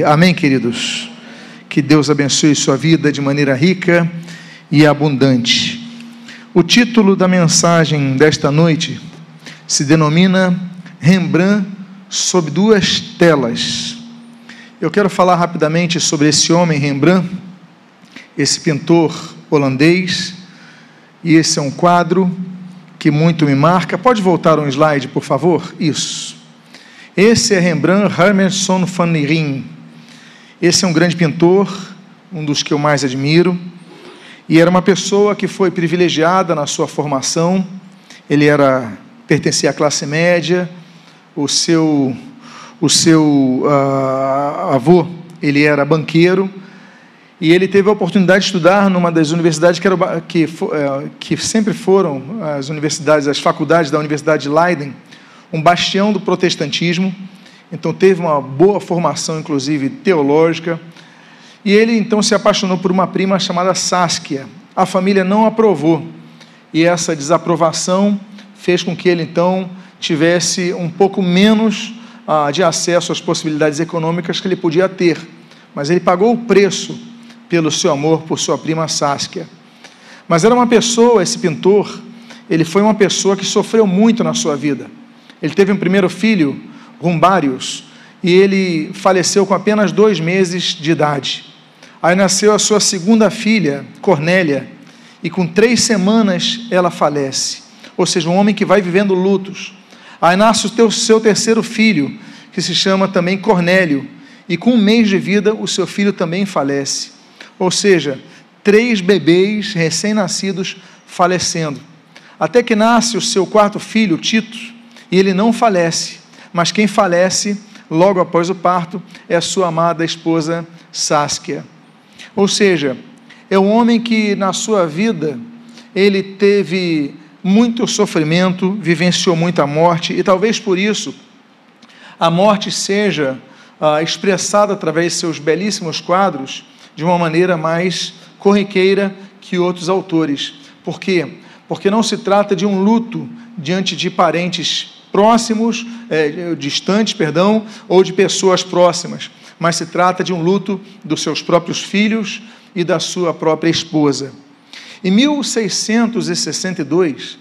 Amém, queridos? Que Deus abençoe sua vida de maneira rica e abundante. O título da mensagem desta noite se denomina Rembrandt sob duas telas. Eu quero falar rapidamente sobre esse homem Rembrandt, esse pintor holandês, e esse é um quadro que muito me marca. Pode voltar um slide, por favor? Isso. Esse é Rembrandt Hermerson van Rijn. Esse é um grande pintor, um dos que eu mais admiro, e era uma pessoa que foi privilegiada na sua formação. Ele era pertencia à classe média. O seu o seu uh, avô ele era banqueiro e ele teve a oportunidade de estudar numa das universidades que, era, que, uh, que sempre foram as universidades, as faculdades da Universidade de Leiden um bastião do protestantismo, então teve uma boa formação, inclusive teológica, e ele então se apaixonou por uma prima chamada Saskia. A família não aprovou, e essa desaprovação fez com que ele então tivesse um pouco menos ah, de acesso às possibilidades econômicas que ele podia ter, mas ele pagou o preço pelo seu amor por sua prima Saskia. Mas era uma pessoa, esse pintor, ele foi uma pessoa que sofreu muito na sua vida. Ele teve um primeiro filho, Rumbários, e ele faleceu com apenas dois meses de idade. Aí nasceu a sua segunda filha, Cornélia, e com três semanas ela falece. Ou seja, um homem que vai vivendo lutos. Aí nasce o teu, seu terceiro filho, que se chama também Cornélio, e com um mês de vida o seu filho também falece. Ou seja, três bebês recém-nascidos falecendo. Até que nasce o seu quarto filho, Tito, e ele não falece, mas quem falece logo após o parto é a sua amada esposa Saskia. Ou seja, é um homem que na sua vida ele teve muito sofrimento, vivenciou muita morte e talvez por isso a morte seja ah, expressada através de seus belíssimos quadros de uma maneira mais corriqueira que outros autores. Por quê? Porque não se trata de um luto diante de parentes próximos, é, distantes, perdão, ou de pessoas próximas, mas se trata de um luto dos seus próprios filhos e da sua própria esposa. Em 1662,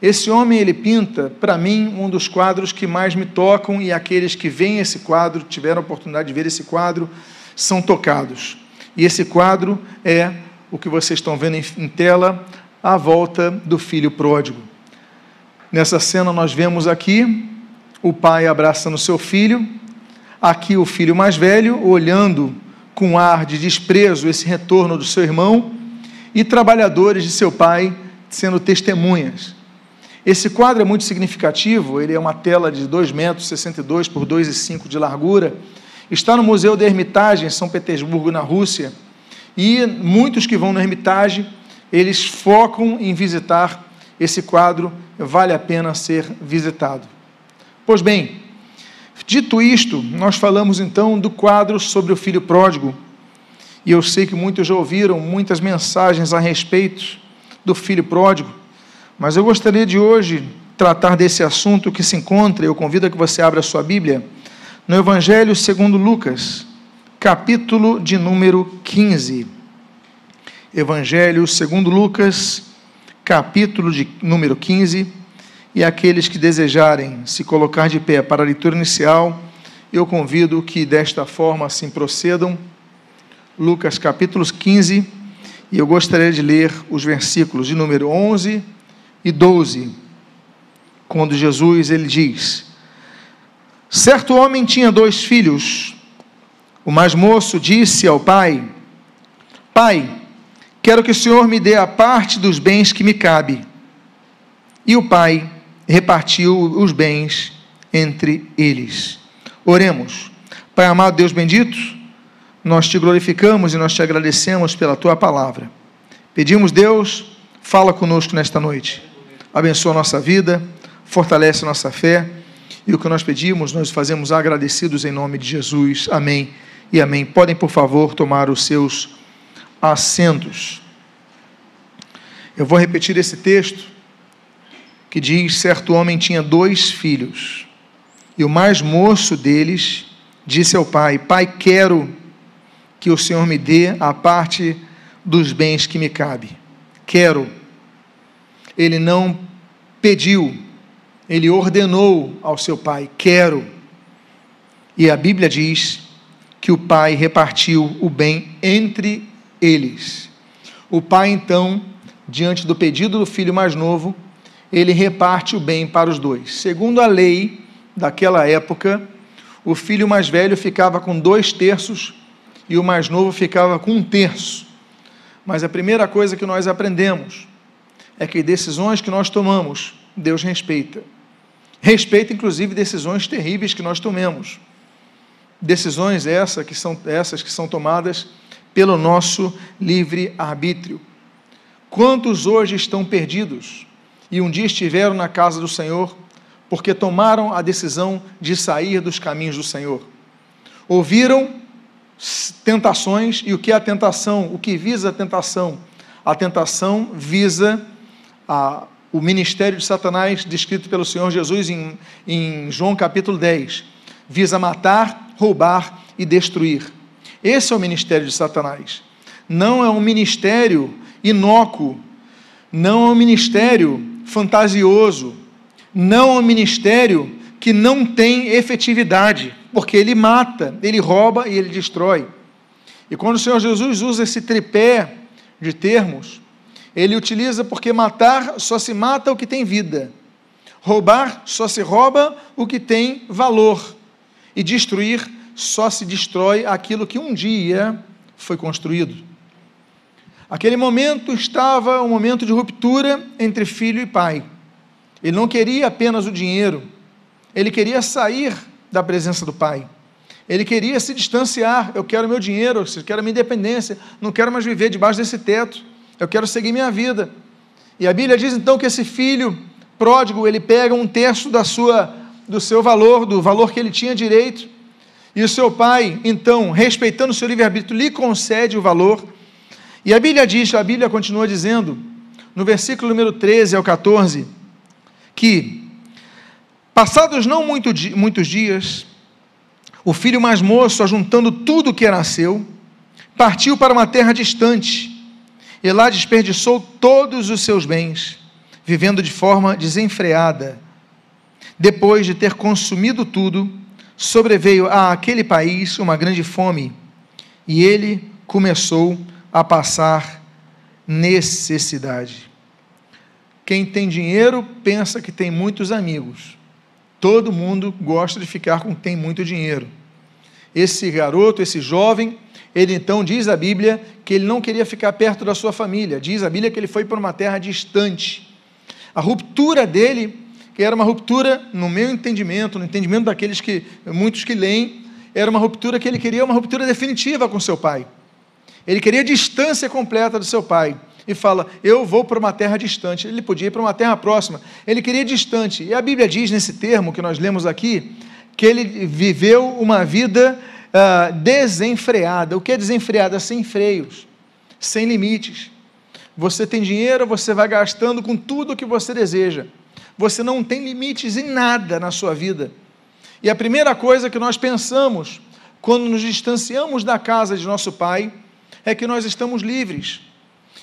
esse homem ele pinta, para mim, um dos quadros que mais me tocam e aqueles que veem esse quadro, tiveram a oportunidade de ver esse quadro, são tocados. E esse quadro é o que vocês estão vendo em tela, a volta do filho pródigo. Nessa cena nós vemos aqui o pai abraçando seu filho, aqui o filho mais velho olhando com ar de desprezo esse retorno do seu irmão e trabalhadores de seu pai sendo testemunhas. Esse quadro é muito significativo, ele é uma tela de 2,62 metros por 2,5 de largura, está no Museu da Hermitage em São Petersburgo, na Rússia, e muitos que vão no Hermitage, eles focam em visitar esse quadro vale a pena ser visitado. Pois bem, dito isto, nós falamos então do quadro sobre o filho pródigo. E eu sei que muitos já ouviram muitas mensagens a respeito do filho pródigo, mas eu gostaria de hoje tratar desse assunto que se encontra, eu convido a que você abra a sua Bíblia, no Evangelho segundo Lucas, capítulo de número 15. Evangelho segundo Lucas, capítulo de número 15, e aqueles que desejarem se colocar de pé para a leitura inicial, eu convido que desta forma assim procedam. Lucas capítulo 15, e eu gostaria de ler os versículos de número 11 e 12, quando Jesus ele diz: Certo homem tinha dois filhos. O mais moço disse ao pai: Pai, Quero que o Senhor me dê a parte dos bens que me cabe. E o pai repartiu os bens entre eles. Oremos. Pai amado, Deus bendito, nós te glorificamos e nós te agradecemos pela tua palavra. Pedimos, Deus, fala conosco nesta noite. Abençoa a nossa vida, fortalece a nossa fé. E o que nós pedimos, nós fazemos agradecidos em nome de Jesus. Amém e amém. Podem, por favor, tomar os seus assentos. Eu vou repetir esse texto que diz: certo homem tinha dois filhos, e o mais moço deles disse ao pai: Pai, quero que o Senhor me dê a parte dos bens que me cabe. Quero. Ele não pediu, ele ordenou ao seu pai: Quero. E a Bíblia diz que o pai repartiu o bem entre eles. O pai, então, diante do pedido do filho mais novo, ele reparte o bem para os dois. Segundo a lei daquela época, o filho mais velho ficava com dois terços e o mais novo ficava com um terço. Mas a primeira coisa que nós aprendemos é que decisões que nós tomamos, Deus respeita. Respeita, inclusive, decisões terríveis que nós tomemos. Decisões essa que são, essas que são tomadas pelo nosso livre arbítrio. Quantos hoje estão perdidos e um dia estiveram na casa do Senhor porque tomaram a decisão de sair dos caminhos do Senhor? Ouviram tentações e o que é a tentação? O que visa a tentação? A tentação visa a, o ministério de Satanás descrito pelo Senhor Jesus em, em João capítulo 10. Visa matar, roubar e destruir. Esse é o ministério de Satanás. Não é um ministério inócuo, não é um ministério fantasioso, não é um ministério que não tem efetividade, porque ele mata, ele rouba e ele destrói. E quando o Senhor Jesus usa esse tripé de termos, ele utiliza porque matar só se mata o que tem vida, roubar só se rouba o que tem valor, e destruir só se destrói aquilo que um dia foi construído. Aquele momento estava um momento de ruptura entre filho e pai. Ele não queria apenas o dinheiro, ele queria sair da presença do pai. Ele queria se distanciar. Eu quero meu dinheiro, eu quero minha independência, não quero mais viver debaixo desse teto. Eu quero seguir minha vida. E a Bíblia diz então que esse filho pródigo, ele pega um terço da sua do seu valor, do valor que ele tinha direito, e o seu pai, então, respeitando o seu livre-arbítrio, lhe concede o valor. E a Bíblia diz, a Bíblia continua dizendo, no versículo número 13 ao 14, que Passados não muito, muitos dias, o filho mais moço, ajuntando tudo o que era seu, partiu para uma terra distante e lá desperdiçou todos os seus bens, vivendo de forma desenfreada. Depois de ter consumido tudo, sobreveio a aquele país uma grande fome e ele começou a passar necessidade. Quem tem dinheiro pensa que tem muitos amigos Todo mundo gosta de ficar com quem tem muito dinheiro. Esse garoto, esse jovem, ele então diz a Bíblia que ele não queria ficar perto da sua família. Diz a Bíblia que ele foi para uma terra distante. A ruptura dele, que era uma ruptura, no meu entendimento, no entendimento daqueles que, muitos que leem, era uma ruptura que ele queria uma ruptura definitiva com seu pai. Ele queria distância completa do seu pai e fala: Eu vou para uma terra distante. Ele podia ir para uma terra próxima. Ele queria distante. E a Bíblia diz nesse termo que nós lemos aqui que ele viveu uma vida uh, desenfreada. O que é desenfreada? Sem freios, sem limites. Você tem dinheiro, você vai gastando com tudo o que você deseja. Você não tem limites em nada na sua vida. E a primeira coisa que nós pensamos quando nos distanciamos da casa de nosso pai é que nós estamos livres.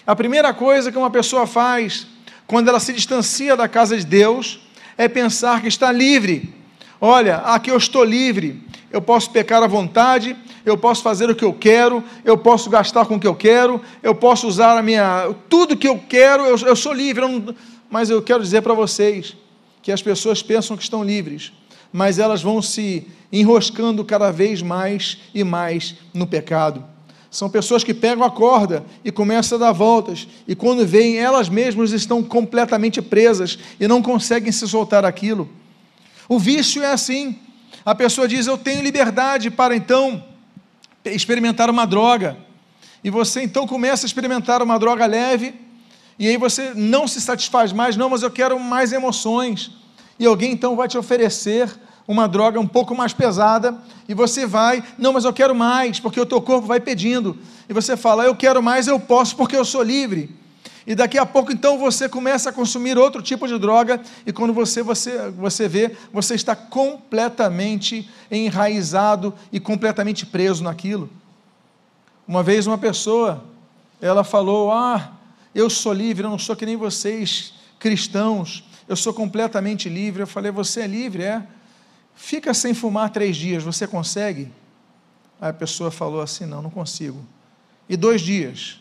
A primeira coisa que uma pessoa faz quando ela se distancia da casa de Deus é pensar que está livre. Olha, aqui eu estou livre, eu posso pecar à vontade, eu posso fazer o que eu quero, eu posso gastar com o que eu quero, eu posso usar a minha. tudo que eu quero, eu, eu sou livre. Eu não, mas eu quero dizer para vocês que as pessoas pensam que estão livres, mas elas vão se enroscando cada vez mais e mais no pecado. São pessoas que pegam a corda e começam a dar voltas, e quando veem, elas mesmas estão completamente presas e não conseguem se soltar aquilo. O vício é assim. A pessoa diz: Eu tenho liberdade para então experimentar uma droga. E você então começa a experimentar uma droga leve, e aí você não se satisfaz mais, não, mas eu quero mais emoções. E alguém então vai te oferecer uma droga um pouco mais pesada e você vai, não, mas eu quero mais, porque o teu corpo vai pedindo. E você fala, eu quero mais, eu posso, porque eu sou livre. E daqui a pouco, então, você começa a consumir outro tipo de droga, e quando você, você, você vê, você está completamente enraizado e completamente preso naquilo. Uma vez, uma pessoa, ela falou: Ah, eu sou livre, eu não sou que nem vocês, cristãos, eu sou completamente livre. Eu falei: Você é livre? É. Fica sem fumar três dias, você consegue? Aí a pessoa falou assim: Não, não consigo. E dois dias?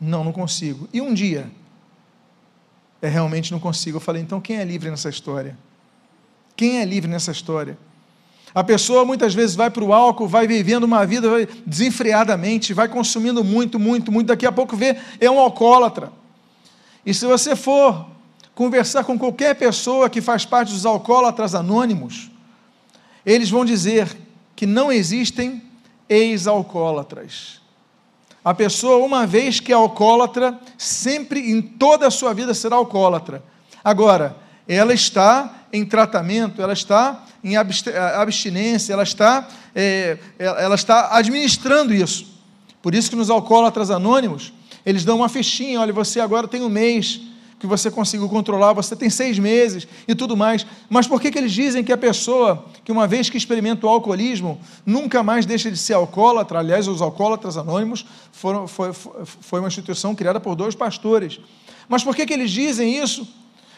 Não, não consigo. E um dia? É realmente não consigo. Eu falei: Então quem é livre nessa história? Quem é livre nessa história? A pessoa muitas vezes vai para o álcool, vai vivendo uma vida desenfreadamente, vai consumindo muito, muito, muito. Daqui a pouco vê, é um alcoólatra. E se você for conversar com qualquer pessoa que faz parte dos alcoólatras anônimos, eles vão dizer que não existem ex-alcoólatras. A pessoa, uma vez que é alcoólatra, sempre em toda a sua vida será alcoólatra. Agora, ela está em tratamento, ela está em abstinência, ela está, é, ela está administrando isso. Por isso que nos alcoólatras anônimos, eles dão uma fichinha, olha, você agora tem um mês que você conseguiu controlar, você tem seis meses e tudo mais. Mas por que, que eles dizem que a pessoa que uma vez que experimenta o alcoolismo, nunca mais deixa de ser alcoólatra? Aliás, os alcoólatras anônimos foram, foi, foi uma instituição criada por dois pastores. Mas por que, que eles dizem isso?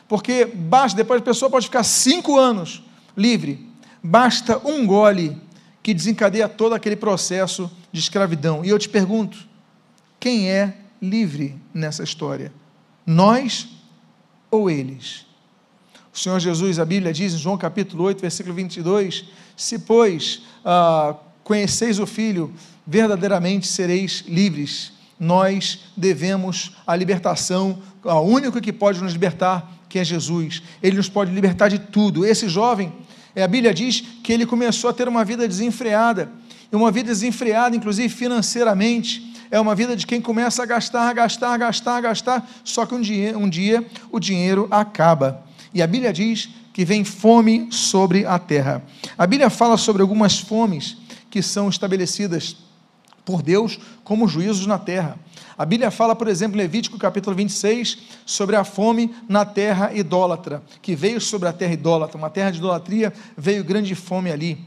Porque basta, depois a pessoa pode ficar cinco anos livre, basta um gole que desencadeia todo aquele processo de escravidão. E eu te pergunto: quem é livre nessa história? Nós ou eles? O Senhor Jesus, a Bíblia diz em João capítulo 8, versículo 22: Se, pois, ah, conheceis o Filho, verdadeiramente sereis livres. Nós devemos a libertação, o único que pode nos libertar que é Jesus. Ele nos pode libertar de tudo. Esse jovem, é, a Bíblia diz que ele começou a ter uma vida desenfreada, e uma vida desenfreada, inclusive financeiramente. É uma vida de quem começa a gastar, gastar, gastar, gastar, só que um dia, um dia o dinheiro acaba. E a Bíblia diz que vem fome sobre a terra. A Bíblia fala sobre algumas fomes que são estabelecidas por Deus como juízos na terra. A Bíblia fala, por exemplo, em Levítico capítulo 26, sobre a fome na terra idólatra, que veio sobre a terra idólatra, uma terra de idolatria, veio grande fome ali.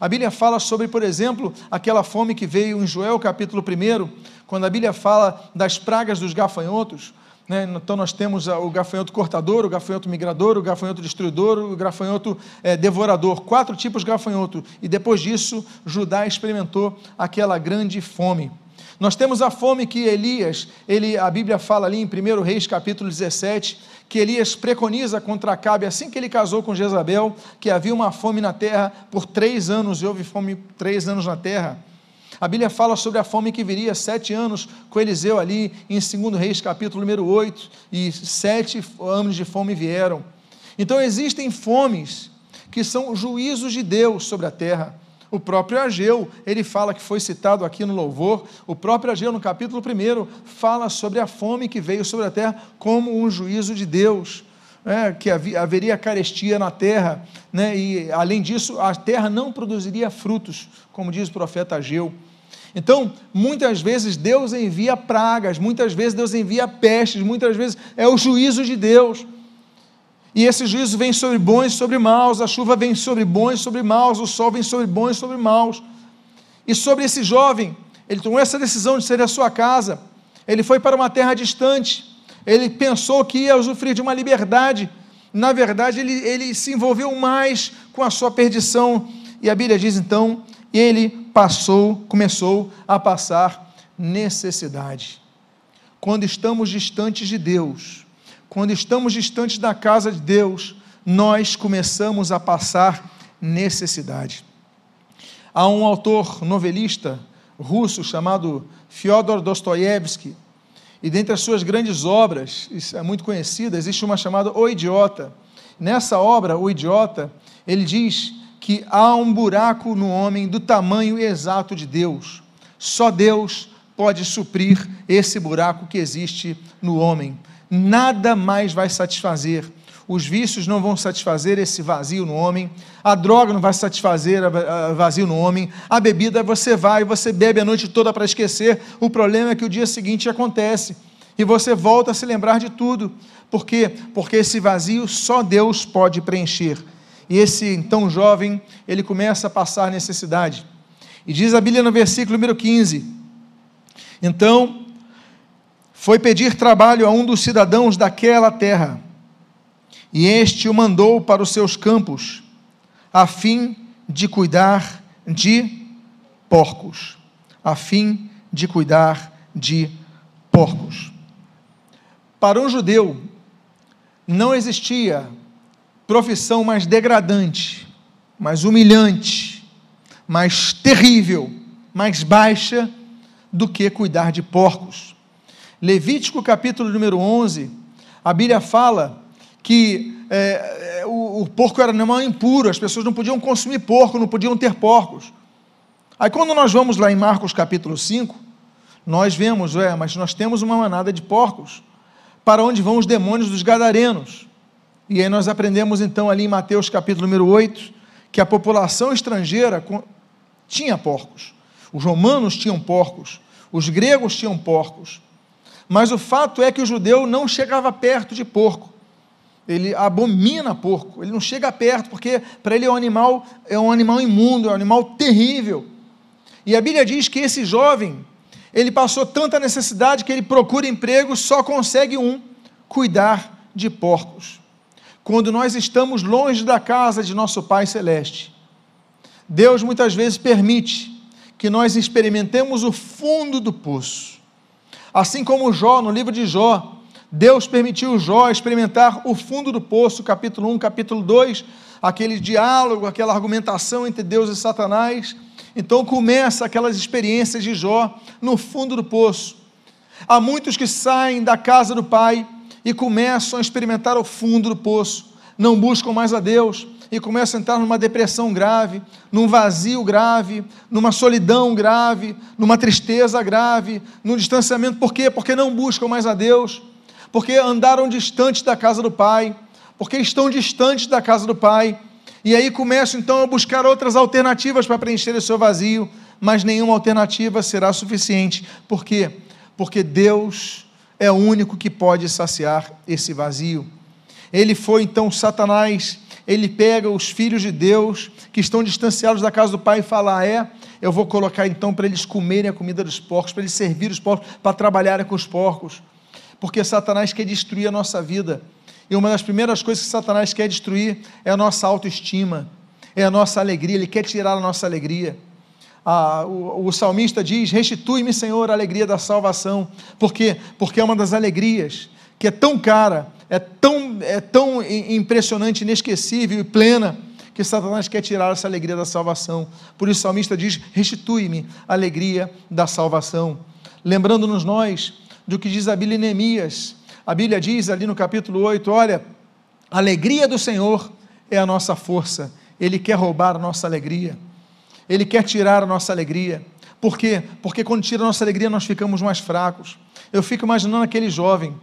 A Bíblia fala sobre, por exemplo, aquela fome que veio em Joel capítulo 1, quando a Bíblia fala das pragas dos gafanhotos. Né? Então nós temos o gafanhoto cortador, o gafanhoto migrador, o gafanhoto destruidor, o gafanhoto é, devorador, quatro tipos de gafanhoto. E depois disso, Judá experimentou aquela grande fome. Nós temos a fome que Elias, ele, a Bíblia fala ali em 1 Reis capítulo 17, que Elias preconiza contra Acabe assim que ele casou com Jezabel, que havia uma fome na terra por três anos, e houve fome três anos na terra. A Bíblia fala sobre a fome que viria sete anos com Eliseu ali, em 2 Reis capítulo número 8, e sete anos de fome vieram. Então existem fomes que são juízos de Deus sobre a terra. O próprio Ageu, ele fala que foi citado aqui no louvor, o próprio Ageu, no capítulo 1, fala sobre a fome que veio sobre a terra como um juízo de Deus. É, que haveria carestia na terra, né, e além disso, a terra não produziria frutos, como diz o profeta Ageu. Então, muitas vezes Deus envia pragas, muitas vezes Deus envia pestes, muitas vezes é o juízo de Deus. E esse juízo vem sobre bons e sobre maus, a chuva vem sobre bons e sobre maus, o sol vem sobre bons e sobre maus. E sobre esse jovem, ele tomou essa decisão de sair da sua casa, ele foi para uma terra distante, ele pensou que ia usufruir de uma liberdade, na verdade, ele, ele se envolveu mais com a sua perdição, e a Bíblia diz então, ele passou, começou a passar necessidade. Quando estamos distantes de Deus, quando estamos distantes da casa de Deus, nós começamos a passar necessidade. Há um autor novelista russo chamado Fyodor Dostoiévski, e dentre as suas grandes obras, é muito conhecida, existe uma chamada O Idiota. Nessa obra, O Idiota, ele diz que há um buraco no homem do tamanho exato de Deus. Só Deus pode suprir esse buraco que existe no homem nada mais vai satisfazer. Os vícios não vão satisfazer esse vazio no homem, a droga não vai satisfazer o vazio no homem, a bebida você vai, você bebe a noite toda para esquecer, o problema é que o dia seguinte acontece. e você volta a se lembrar de tudo. Por quê? Porque esse vazio só Deus pode preencher. E esse então jovem, ele começa a passar necessidade. E diz a Bíblia no versículo número 15: Então foi pedir trabalho a um dos cidadãos daquela terra, e este o mandou para os seus campos, a fim de cuidar de porcos. A fim de cuidar de porcos. Para um judeu, não existia profissão mais degradante, mais humilhante, mais terrível, mais baixa do que cuidar de porcos. Levítico capítulo número 11, a Bíblia fala que é, é, o, o, porco era animal impuro, as pessoas não podiam consumir porco, não podiam ter porcos. Aí quando nós vamos lá em Marcos capítulo 5, nós vemos, é, mas nós temos uma manada de porcos, para onde vão os demônios dos gadarenos. E aí nós aprendemos então ali em Mateus capítulo número 8, que a população estrangeira tinha porcos. Os romanos tinham porcos, os gregos tinham porcos. Mas o fato é que o judeu não chegava perto de porco. Ele abomina porco, ele não chega perto, porque para ele é um animal, é um animal imundo, é um animal terrível. E a Bíblia diz que esse jovem, ele passou tanta necessidade que ele procura emprego, só consegue um: cuidar de porcos. Quando nós estamos longe da casa de nosso Pai Celeste, Deus muitas vezes permite que nós experimentemos o fundo do poço. Assim como Jó, no livro de Jó, Deus permitiu Jó experimentar o fundo do poço, capítulo 1, capítulo 2, aquele diálogo, aquela argumentação entre Deus e Satanás. Então começa aquelas experiências de Jó no fundo do poço. Há muitos que saem da casa do Pai e começam a experimentar o fundo do poço, não buscam mais a Deus e começam a entrar numa depressão grave, num vazio grave, numa solidão grave, numa tristeza grave, num distanciamento. Por quê? Porque não buscam mais a Deus, porque andaram distantes da casa do Pai, porque estão distantes da casa do Pai e aí começam então a buscar outras alternativas para preencher o seu vazio, mas nenhuma alternativa será suficiente. Por quê? Porque Deus é o único que pode saciar esse vazio. Ele foi então Satanás, ele pega os filhos de Deus que estão distanciados da casa do Pai e fala: ah, é, eu vou colocar então para eles comerem a comida dos porcos, para eles servir os porcos, para trabalharem com os porcos, porque Satanás quer destruir a nossa vida. E uma das primeiras coisas que Satanás quer destruir é a nossa autoestima, é a nossa alegria, ele quer tirar a nossa alegria. Ah, o, o, salmista diz: Restitui-me, Senhor, a alegria da salvação. Por quê? Porque é uma das alegrias que é tão cara, é tão, é tão impressionante, inesquecível e plena, que Satanás quer tirar essa alegria da salvação. Por isso o salmista diz: Restitui-me a alegria da salvação. Lembrando-nos nós do que diz a Bíblia em Neemias, a Bíblia diz ali no capítulo 8: olha, a alegria do Senhor é a nossa força. Ele quer roubar a nossa alegria. Ele quer tirar a nossa alegria. Por quê? Porque quando tira a nossa alegria, nós ficamos mais fracos. Eu fico imaginando aquele jovem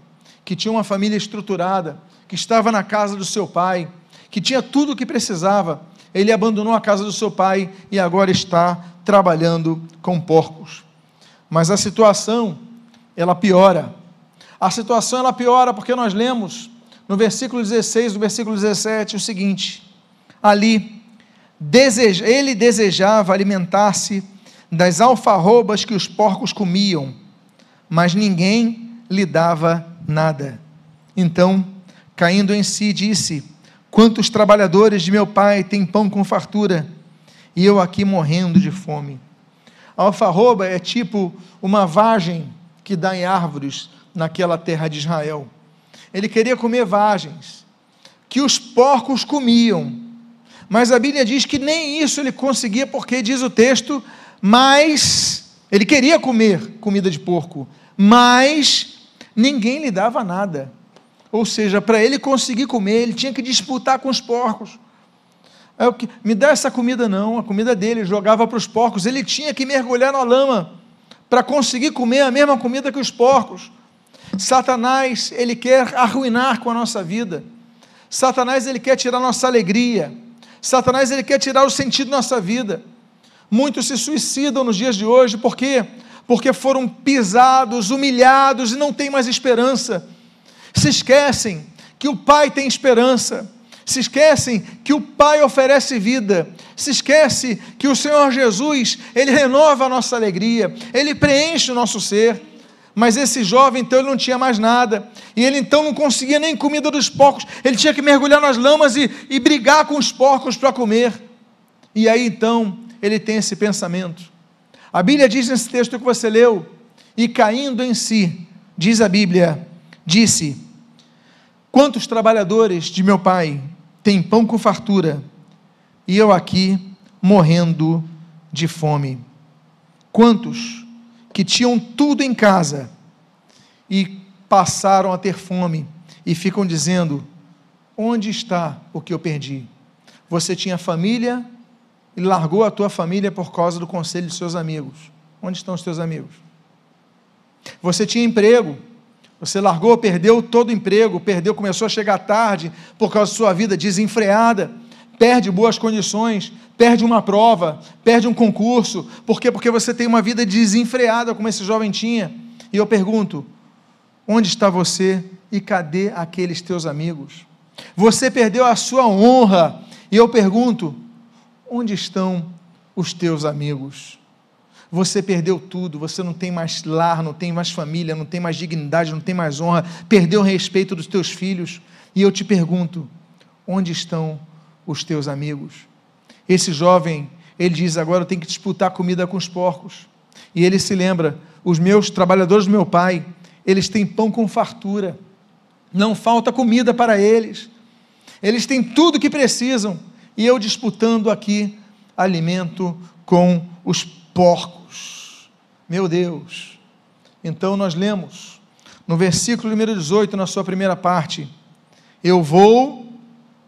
que tinha uma família estruturada, que estava na casa do seu pai, que tinha tudo o que precisava. Ele abandonou a casa do seu pai e agora está trabalhando com porcos. Mas a situação, ela piora a situação ela piora porque nós lemos no versículo 16, no versículo 17, o seguinte: ali, deseja, ele desejava alimentar-se das alfarrobas que os porcos comiam, mas ninguém lhe dava nada. Então, caindo em si, disse: Quantos trabalhadores de meu pai têm pão com fartura, e eu aqui morrendo de fome. A alfarroba é tipo uma vagem que dá em árvores naquela terra de Israel. Ele queria comer vagens, que os porcos comiam. Mas a Bíblia diz que nem isso ele conseguia, porque diz o texto, mas ele queria comer comida de porco, mas ninguém lhe dava nada. Ou seja, para ele conseguir comer, ele tinha que disputar com os porcos. Me dá essa comida, não, a comida dele, jogava para os porcos. Ele tinha que mergulhar na lama para conseguir comer a mesma comida que os porcos. Satanás, ele quer arruinar com a nossa vida. Satanás, ele quer tirar nossa alegria. Satanás, ele quer tirar o sentido da nossa vida. Muitos se suicidam nos dias de hoje, por quê? porque foram pisados, humilhados e não têm mais esperança. Se esquecem que o Pai tem esperança. Se esquecem que o Pai oferece vida. Se esquece que o Senhor Jesus, ele renova a nossa alegria, ele preenche o nosso ser. Mas esse jovem, então, ele não tinha mais nada. E ele, então, não conseguia nem comida dos porcos. Ele tinha que mergulhar nas lamas e, e brigar com os porcos para comer. E aí, então, ele tem esse pensamento. A Bíblia diz nesse texto que você leu, e caindo em si, diz a Bíblia, disse: Quantos trabalhadores de meu pai têm pão com fartura, e eu aqui morrendo de fome? Quantos que tinham tudo em casa e passaram a ter fome e ficam dizendo: Onde está o que eu perdi? Você tinha família, e largou a tua família por causa do conselho de seus amigos. Onde estão os teus amigos? Você tinha emprego, você largou, perdeu todo o emprego, perdeu, começou a chegar tarde por causa da sua vida desenfreada, perde boas condições, perde uma prova, perde um concurso. Por quê? Porque você tem uma vida desenfreada, como esse jovem tinha. E eu pergunto: onde está você e cadê aqueles teus amigos? Você perdeu a sua honra. E eu pergunto: Onde estão os teus amigos? Você perdeu tudo, você não tem mais lar, não tem mais família, não tem mais dignidade, não tem mais honra, perdeu o respeito dos teus filhos. E eu te pergunto: onde estão os teus amigos? Esse jovem, ele diz: agora eu tenho que disputar comida com os porcos. E ele se lembra: os meus trabalhadores do meu pai, eles têm pão com fartura, não falta comida para eles, eles têm tudo o que precisam e eu disputando aqui alimento com os porcos. Meu Deus. Então nós lemos no versículo número 18, na sua primeira parte: Eu vou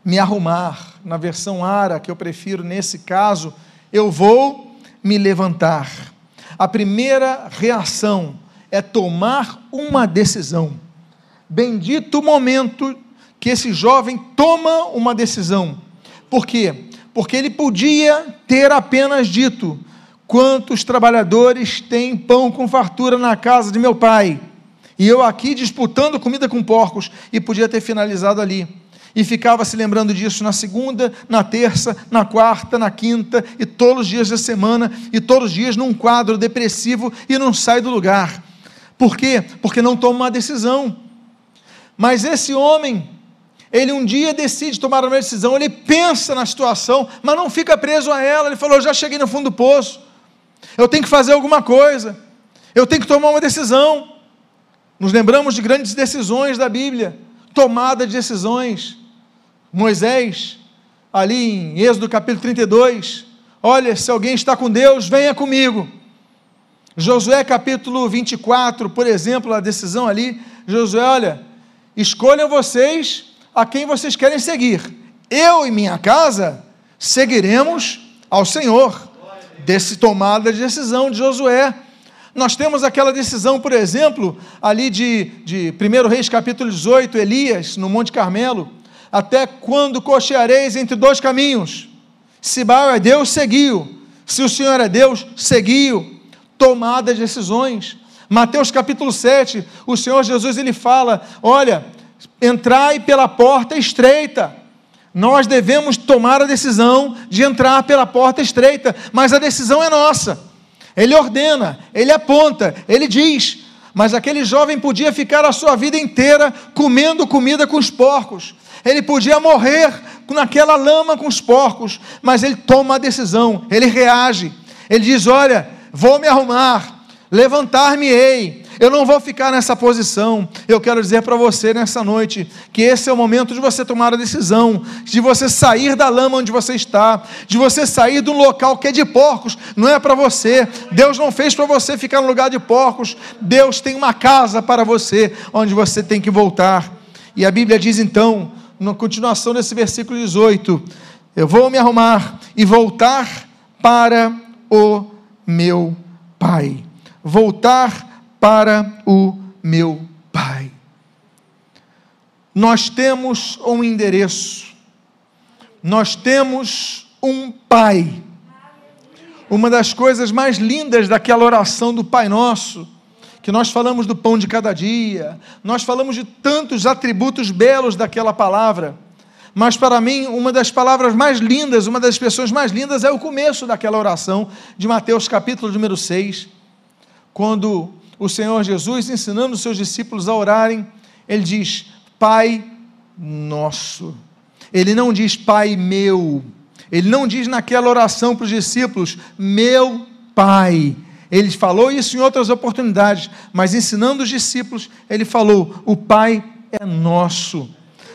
me arrumar, na versão Ara, que eu prefiro nesse caso, eu vou me levantar. A primeira reação é tomar uma decisão. Bendito o momento que esse jovem toma uma decisão por quê? Porque ele podia ter apenas dito: Quantos trabalhadores têm pão com fartura na casa de meu pai? E eu aqui disputando comida com porcos, e podia ter finalizado ali. E ficava se lembrando disso na segunda, na terça, na quarta, na quinta, e todos os dias da semana, e todos os dias num quadro depressivo e não sai do lugar. Por quê? Porque não toma uma decisão. Mas esse homem, ele um dia decide tomar uma decisão, ele pensa na situação, mas não fica preso a ela. Ele falou: Eu já cheguei no fundo do poço, eu tenho que fazer alguma coisa, eu tenho que tomar uma decisão. Nos lembramos de grandes decisões da Bíblia, tomada de decisões. Moisés, ali em Êxodo capítulo 32, olha, se alguém está com Deus, venha comigo. Josué capítulo 24, por exemplo, a decisão ali, Josué, olha, escolham vocês a quem vocês querem seguir. Eu e minha casa seguiremos ao Senhor. Desse tomada de decisão de Josué. Nós temos aquela decisão, por exemplo, ali de, de 1 Reis capítulo 18, Elias, no Monte Carmelo. Até quando cocheareis entre dois caminhos? Se Baal é Deus, seguiu. Se o Senhor é Deus, seguiu. Tomada de decisões. Mateus capítulo 7, o Senhor Jesus ele fala: Olha, entrai pela porta estreita. Nós devemos tomar a decisão de entrar pela porta estreita, mas a decisão é nossa. Ele ordena, ele aponta, ele diz. Mas aquele jovem podia ficar a sua vida inteira comendo comida com os porcos. Ele podia morrer naquela lama com os porcos, mas ele toma a decisão, ele reage. Ele diz: Olha, vou me arrumar, levantar-me-ei, eu não vou ficar nessa posição. Eu quero dizer para você nessa noite que esse é o momento de você tomar a decisão, de você sair da lama onde você está, de você sair de um local que é de porcos, não é para você. Deus não fez para você ficar no lugar de porcos. Deus tem uma casa para você onde você tem que voltar. E a Bíblia diz então, na continuação desse versículo 18: Eu vou me arrumar e voltar para o meu Pai. Voltar para o meu Pai. Nós temos um endereço, nós temos um Pai. uma das coisas mais lindas daquela oração do Pai Nosso, que nós falamos do pão de cada dia, nós falamos de tantos atributos belos daquela palavra, mas para mim, uma das palavras mais lindas, uma das expressões mais lindas é o começo daquela oração de Mateus capítulo número 6, quando o Senhor Jesus, ensinando os seus discípulos a orarem, ele diz: Pai nosso. Ele não diz Pai meu, ele não diz naquela oração para os discípulos, meu Pai. Ele falou isso em outras oportunidades, mas ensinando os discípulos, ele falou: o Pai é nosso.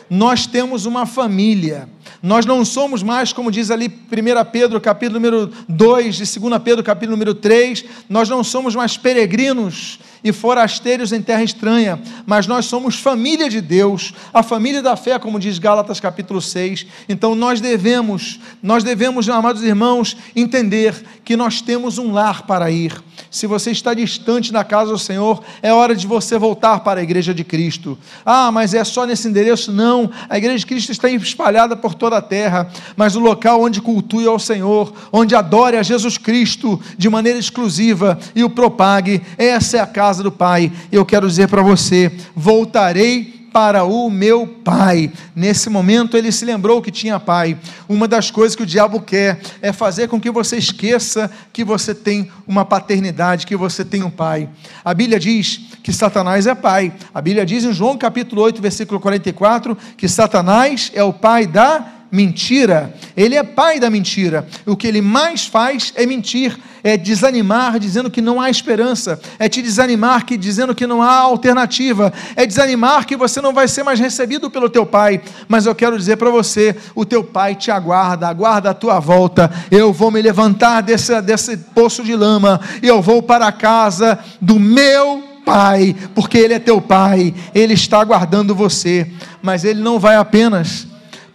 Nós temos uma família. Nós não somos mais, como diz ali 1 Pedro, capítulo número 2, de 2 Pedro, capítulo número 3, nós não somos mais peregrinos e forasteiros em terra estranha, mas nós somos família de Deus, a família da fé, como diz Gálatas capítulo 6. Então nós devemos, nós devemos, amados irmãos, entender que nós temos um lar para ir. Se você está distante da casa do Senhor, é hora de você voltar para a igreja de Cristo. Ah, mas é só nesse endereço? Não. A igreja de Cristo está espalhada por toda a terra, mas o local onde cultue ao Senhor, onde adore a Jesus Cristo de maneira exclusiva e o propague, essa é a casa do Pai. Eu quero dizer para você: voltarei para o meu pai. Nesse momento ele se lembrou que tinha pai. Uma das coisas que o diabo quer é fazer com que você esqueça que você tem uma paternidade, que você tem um pai. A Bíblia diz que Satanás é pai. A Bíblia diz em João capítulo 8, versículo 44, que Satanás é o pai da mentira. Ele é pai da mentira. O que ele mais faz é mentir, é desanimar, dizendo que não há esperança, é te desanimar que dizendo que não há alternativa, é desanimar que você não vai ser mais recebido pelo teu pai. Mas eu quero dizer para você, o teu pai te aguarda, aguarda a tua volta. Eu vou me levantar desse, desse poço de lama e eu vou para a casa do meu pai, porque ele é teu pai, ele está aguardando você, mas ele não vai apenas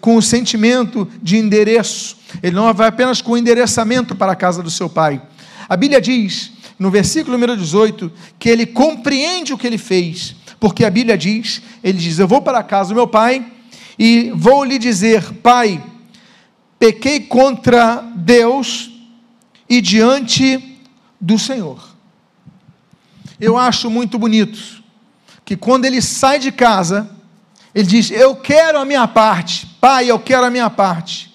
com o sentimento de endereço, ele não vai apenas com o endereçamento para a casa do seu pai. A Bíblia diz, no versículo número 18, que ele compreende o que ele fez, porque a Bíblia diz: ele diz, Eu vou para a casa do meu pai e vou lhe dizer, pai, pequei contra Deus e diante do Senhor. Eu acho muito bonito que quando ele sai de casa, ele diz: Eu quero a minha parte, pai, eu quero a minha parte.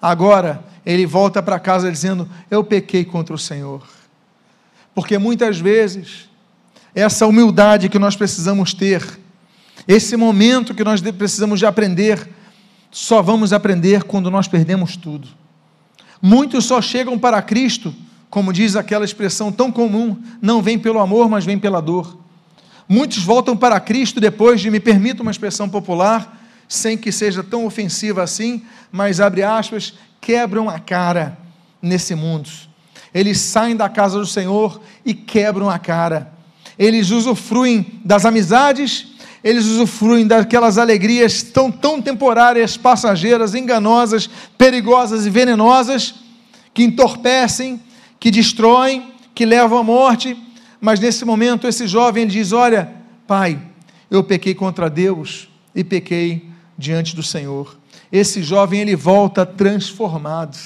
Agora, ele volta para casa dizendo: Eu pequei contra o Senhor. Porque muitas vezes, essa humildade que nós precisamos ter, esse momento que nós precisamos de aprender, só vamos aprender quando nós perdemos tudo. Muitos só chegam para Cristo, como diz aquela expressão tão comum: não vem pelo amor, mas vem pela dor. Muitos voltam para Cristo depois de, me permita uma expressão popular, sem que seja tão ofensiva assim, mas abre aspas, quebram a cara nesse mundo. Eles saem da casa do Senhor e quebram a cara. Eles usufruem das amizades, eles usufruem daquelas alegrias tão, tão temporárias, passageiras, enganosas, perigosas e venenosas, que entorpecem, que destroem, que levam à morte, mas nesse momento, esse jovem diz: Olha, pai, eu pequei contra Deus e pequei diante do Senhor. Esse jovem ele volta transformado.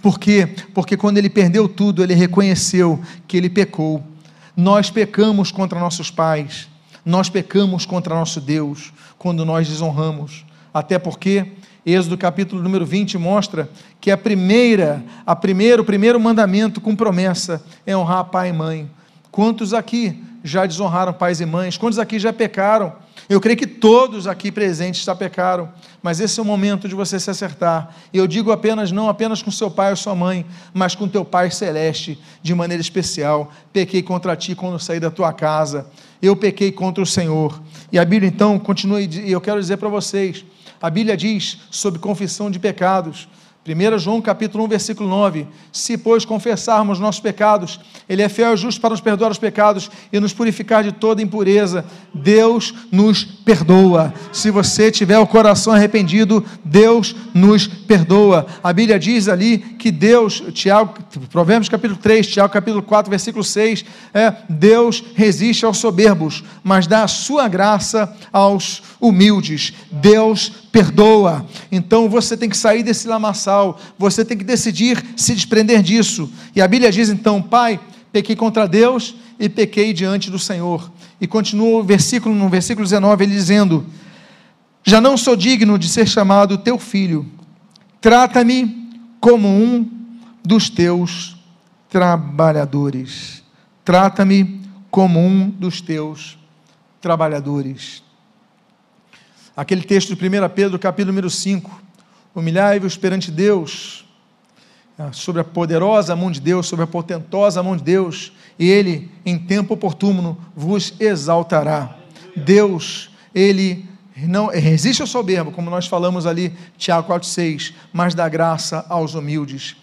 Por quê? Porque quando ele perdeu tudo, ele reconheceu que ele pecou. Nós pecamos contra nossos pais, nós pecamos contra nosso Deus quando nós desonramos. Até porque Êxodo capítulo número 20 mostra que a primeira, a primeiro, o primeiro mandamento com promessa é honrar pai e mãe. Quantos aqui já desonraram pais e mães? Quantos aqui já pecaram? Eu creio que todos aqui presentes já pecaram, mas esse é o momento de você se acertar. E eu digo apenas, não apenas com seu pai ou sua mãe, mas com teu Pai Celeste, de maneira especial. Pequei contra ti quando saí da tua casa. Eu pequei contra o Senhor. E a Bíblia então continua, e eu quero dizer para vocês: a Bíblia diz sobre confissão de pecados. 1 João capítulo 1, versículo 9. Se, pois, confessarmos nossos pecados, Ele é fiel e justo para nos perdoar os pecados e nos purificar de toda impureza. Deus nos perdoa. Se você tiver o coração arrependido, Deus nos perdoa. A Bíblia diz ali que Deus, Tiago, Provérbios capítulo 3, Tiago capítulo 4, versículo 6, é, Deus resiste aos soberbos, mas dá a sua graça aos humildes. Deus perdoa. Então você tem que sair desse lamaçal, você tem que decidir se desprender disso. E a Bíblia diz então, Pai, pequei contra Deus e pequei diante do Senhor. E continua o versículo, no versículo 19, ele dizendo: Já não sou digno de ser chamado teu filho, trata-me como um dos teus trabalhadores. Trata-me como um dos teus trabalhadores. Aquele texto de 1 Pedro, capítulo número 5. Humilhai-vos perante Deus, ah, sobre a poderosa mão de Deus, sobre a potentosa mão de Deus, e Ele, em tempo oportuno, vos exaltará. Deus, Ele não resiste ao soberbo, como nós falamos ali, Tiago 4,6, mas dá graça aos humildes.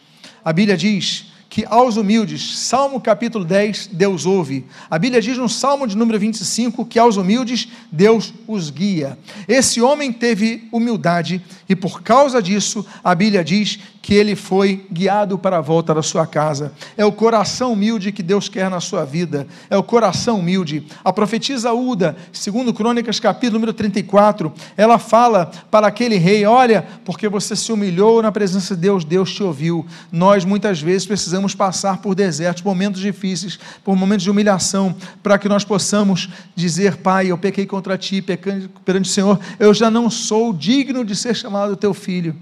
A Bíblia diz que aos humildes, Salmo capítulo 10, Deus ouve. A Bíblia diz no Salmo de número 25 que aos humildes Deus os guia. Esse homem teve humildade e por causa disso a Bíblia diz que ele foi guiado para a volta da sua casa. É o coração humilde que Deus quer na sua vida. É o coração humilde. A profetisa Uda, segundo Crônicas, capítulo número 34, ela fala para aquele rei: "Olha, porque você se humilhou na presença de Deus, Deus te ouviu". Nós muitas vezes precisamos passar por desertos, momentos difíceis, por momentos de humilhação, para que nós possamos dizer: "Pai, eu pequei contra ti, pecando perante o Senhor, eu já não sou digno de ser chamado teu filho.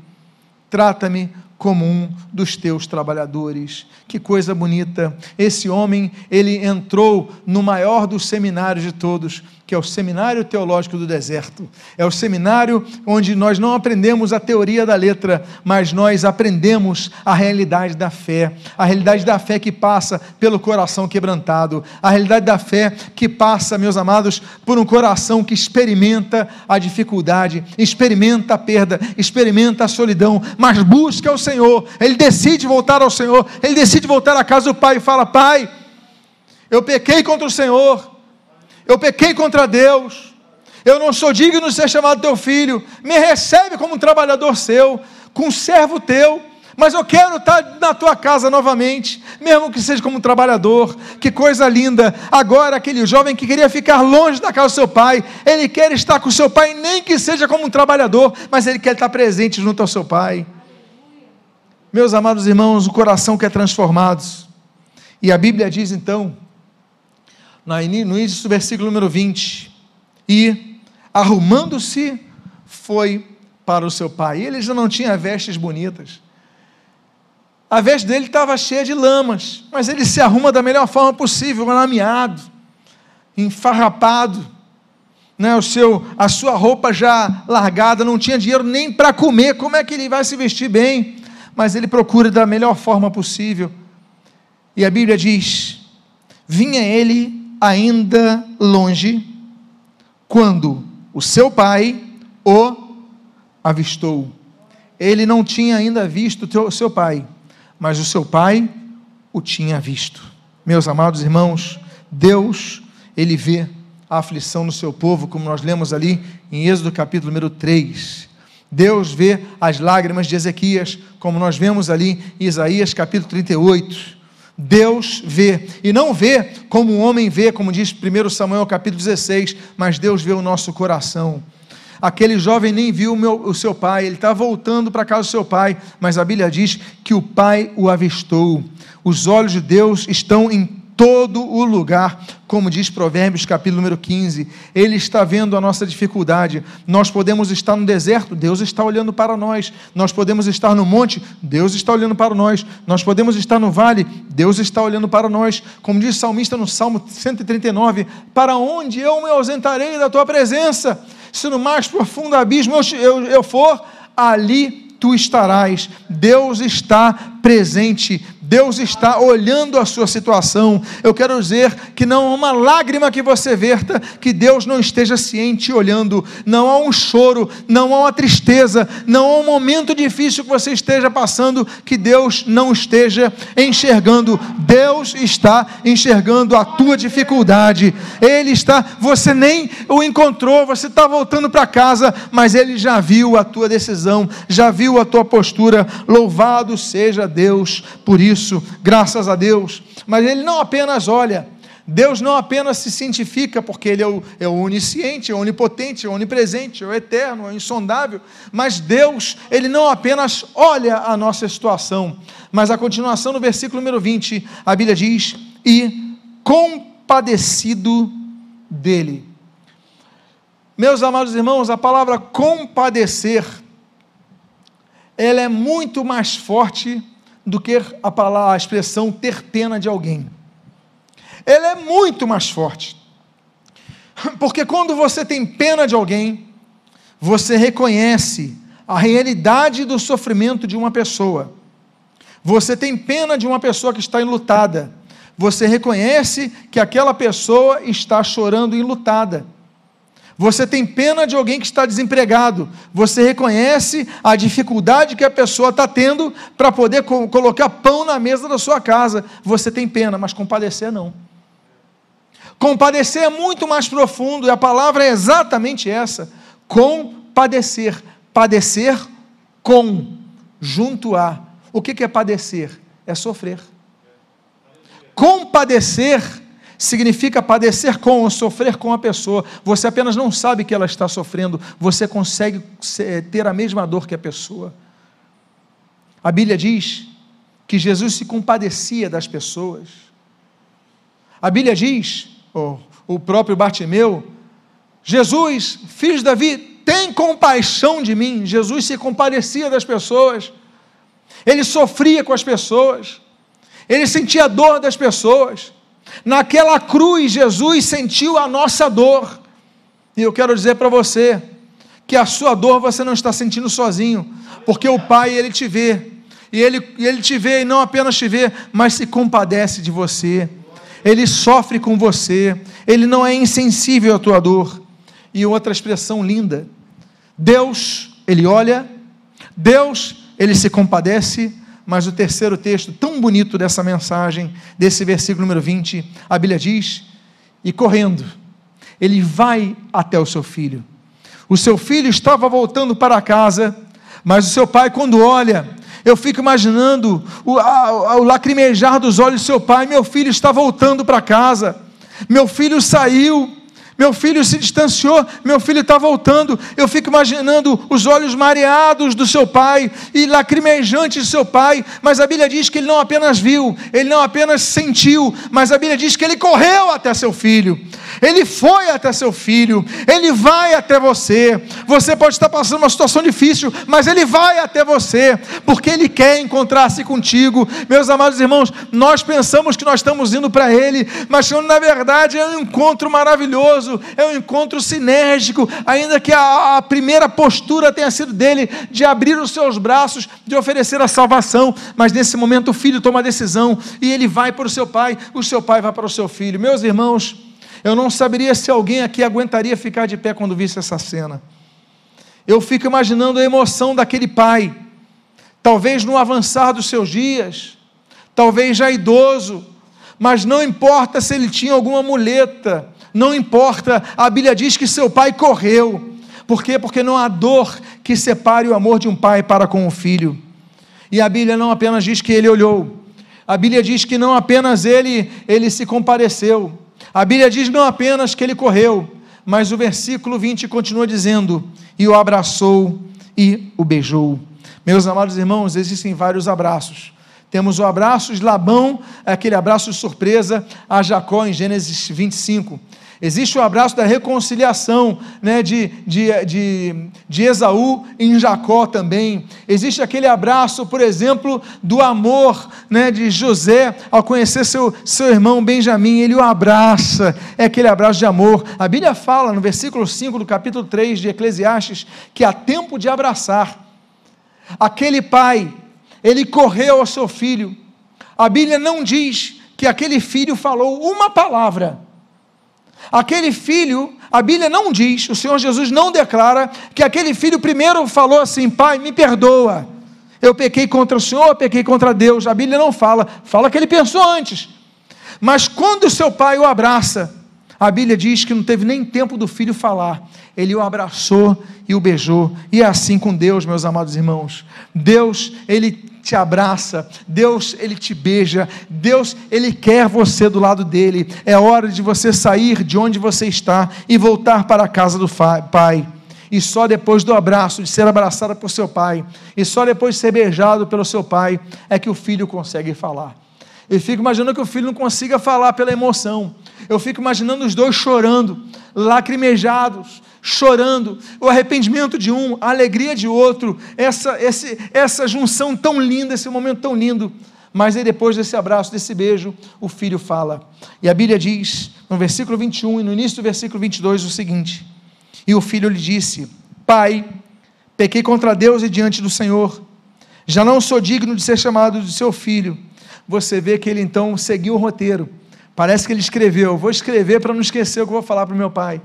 Trata-me como um dos teus trabalhadores. Que coisa bonita. Esse homem, ele entrou no maior dos seminários de todos, que é o Seminário Teológico do Deserto. É o seminário onde nós não aprendemos a teoria da letra, mas nós aprendemos a realidade da fé. A realidade da fé que passa pelo coração quebrantado. A realidade da fé que passa, meus amados, por um coração que experimenta a dificuldade, experimenta a perda, experimenta a solidão, mas busca o Senhor. Ele decide voltar ao Senhor, ele decide voltar à casa do Pai e fala: Pai, eu pequei contra o Senhor eu pequei contra Deus, eu não sou digno de ser chamado teu filho, me recebe como um trabalhador seu, com um servo teu, mas eu quero estar na tua casa novamente, mesmo que seja como um trabalhador. Que coisa linda! Agora, aquele jovem que queria ficar longe da casa do seu pai, ele quer estar com o seu pai, nem que seja como um trabalhador, mas ele quer estar presente junto ao seu pai. Meus amados irmãos, o coração que é transformado. E a Bíblia diz então no início do versículo número 20. E, arrumando-se, foi para o seu pai. Ele já não tinha vestes bonitas. A veste dele estava cheia de lamas, mas ele se arruma da melhor forma possível, lameado, enfarrapado, né, o seu, a sua roupa já largada, não tinha dinheiro nem para comer, como é que ele vai se vestir bem? Mas ele procura da melhor forma possível. E a Bíblia diz: vinha ele ainda longe, quando o seu pai o avistou. Ele não tinha ainda visto o seu pai, mas o seu pai o tinha visto. Meus amados irmãos, Deus, ele vê a aflição no seu povo, como nós lemos ali em Êxodo capítulo número 3. Deus vê as lágrimas de Ezequias, como nós vemos ali em Isaías capítulo 38. Deus vê, e não vê como um homem vê, como diz 1 Samuel capítulo 16, mas Deus vê o nosso coração. Aquele jovem nem viu o, meu, o seu pai, ele está voltando para casa do seu pai, mas a Bíblia diz que o pai o avistou. Os olhos de Deus estão em todo o lugar, como diz Provérbios capítulo número 15. Ele está vendo a nossa dificuldade. Nós podemos estar no deserto, Deus está olhando para nós. Nós podemos estar no monte, Deus está olhando para nós. Nós podemos estar no vale, Deus está olhando para nós. Como diz o salmista no Salmo 139: Para onde eu me ausentarei da tua presença? Se no mais profundo abismo eu, eu, eu for, ali tu estarás. Deus está presente, Deus está olhando a sua situação. Eu quero dizer que não há uma lágrima que você verta que Deus não esteja ciente olhando. Não há um choro, não há uma tristeza, não há um momento difícil que você esteja passando que Deus não esteja enxergando. Deus está enxergando a tua dificuldade. Ele está, você nem o encontrou, você está voltando para casa, mas ele já viu a tua decisão, já viu a tua postura. Louvado seja Deus por isso, graças a Deus. Mas ele não apenas olha, Deus não apenas se cientifica porque Ele é o, é o onisciente, é onipotente, é onipresente, é o eterno, é o insondável, mas Deus, Ele não apenas olha a nossa situação, mas a continuação no versículo número 20, a Bíblia diz: e compadecido dele. Meus amados irmãos, a palavra compadecer, ela é muito mais forte do que a, palavra, a expressão ter pena de alguém ela é muito mais forte. Porque quando você tem pena de alguém, você reconhece a realidade do sofrimento de uma pessoa. Você tem pena de uma pessoa que está enlutada. Você reconhece que aquela pessoa está chorando enlutada. Você tem pena de alguém que está desempregado. Você reconhece a dificuldade que a pessoa está tendo para poder co colocar pão na mesa da sua casa. Você tem pena, mas compadecer não. Compadecer é muito mais profundo, e a palavra é exatamente essa: compadecer. Padecer com, junto a. O que é padecer? É sofrer. Compadecer significa padecer com ou sofrer com a pessoa. Você apenas não sabe que ela está sofrendo, você consegue ter a mesma dor que a pessoa. A Bíblia diz que Jesus se compadecia das pessoas. A Bíblia diz o, o próprio Bartimeu, Jesus, filho de Davi, tem compaixão de mim. Jesus se compadecia das pessoas, ele sofria com as pessoas, ele sentia a dor das pessoas. Naquela cruz, Jesus sentiu a nossa dor. E eu quero dizer para você que a sua dor você não está sentindo sozinho, porque o Pai, ele te vê. E ele, ele te vê e não apenas te vê, mas se compadece de você ele sofre com você, ele não é insensível à tua dor. E outra expressão linda: Deus, ele olha, Deus, ele se compadece, mas o terceiro texto, tão bonito dessa mensagem, desse versículo número 20, a Bíblia diz: e correndo, ele vai até o seu filho. O seu filho estava voltando para casa, mas o seu pai, quando olha, eu fico imaginando o, a, o lacrimejar dos olhos do seu pai. Meu filho está voltando para casa. Meu filho saiu. Meu filho se distanciou, meu filho está voltando. Eu fico imaginando os olhos mareados do seu pai e lacrimejantes do seu pai. Mas a Bíblia diz que ele não apenas viu, ele não apenas sentiu, mas a Bíblia diz que ele correu até seu filho. Ele foi até seu filho, ele vai até você. Você pode estar passando uma situação difícil, mas ele vai até você, porque ele quer encontrar-se contigo. Meus amados irmãos, nós pensamos que nós estamos indo para ele, mas na verdade é um encontro maravilhoso, é um encontro sinérgico, ainda que a, a primeira postura tenha sido dele de abrir os seus braços, de oferecer a salvação, mas nesse momento o filho toma a decisão e ele vai para o seu pai, o seu pai vai para o seu filho. Meus irmãos, eu não saberia se alguém aqui aguentaria ficar de pé quando visse essa cena. Eu fico imaginando a emoção daquele pai, talvez no avançar dos seus dias, talvez já idoso, mas não importa se ele tinha alguma muleta, não importa, a Bíblia diz que seu pai correu. Por quê? Porque não há dor que separe o amor de um pai para com o filho. E a Bíblia não apenas diz que ele olhou, a Bíblia diz que não apenas ele, ele se compareceu, a Bíblia diz não apenas que ele correu, mas o versículo 20 continua dizendo: e o abraçou e o beijou. Meus amados irmãos, existem vários abraços. Temos o abraço de Labão, aquele abraço de surpresa a Jacó em Gênesis 25. Existe o abraço da reconciliação né, de, de, de, de Esaú em Jacó também. Existe aquele abraço, por exemplo, do amor né, de José ao conhecer seu, seu irmão Benjamim. Ele o abraça, é aquele abraço de amor. A Bíblia fala no versículo 5 do capítulo 3 de Eclesiastes que há tempo de abraçar. Aquele pai, ele correu ao seu filho. A Bíblia não diz que aquele filho falou uma palavra Aquele filho, a Bíblia não diz, o Senhor Jesus não declara que aquele filho primeiro falou assim: Pai, me perdoa. Eu pequei contra o Senhor, eu pequei contra Deus. A Bíblia não fala, fala que ele pensou antes. Mas quando seu pai o abraça, a Bíblia diz que não teve nem tempo do filho falar. Ele o abraçou e o beijou. E é assim com Deus, meus amados irmãos. Deus, ele te abraça, Deus, ele te beija, Deus, ele quer você do lado dele. É hora de você sair de onde você está e voltar para a casa do Pai. E só depois do abraço, de ser abraçada por seu pai, e só depois de ser beijado pelo seu pai, é que o filho consegue falar. Eu fico imaginando que o filho não consiga falar pela emoção. Eu fico imaginando os dois chorando, lacrimejados, chorando, o arrependimento de um, a alegria de outro, essa, esse, essa junção tão linda, esse momento tão lindo. Mas aí depois desse abraço, desse beijo, o filho fala. E a Bíblia diz, no versículo 21 e no início do versículo 22, o seguinte: E o filho lhe disse: Pai, pequei contra Deus e diante do Senhor, já não sou digno de ser chamado de seu filho você vê que ele então seguiu o roteiro. Parece que ele escreveu: Vou escrever para não esquecer o que vou falar para o meu pai.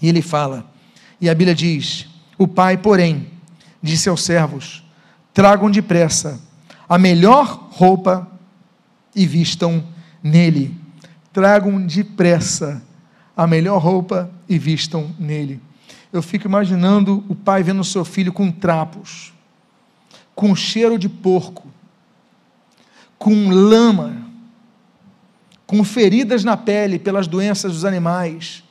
E ele fala, e a Bíblia diz: O pai, porém, disse aos servos: Tragam depressa a melhor roupa e vistam nele. Tragam depressa a melhor roupa e vistam nele. Eu fico imaginando o pai vendo seu filho com trapos, com cheiro de porco, com lama, com feridas na pele pelas doenças dos animais.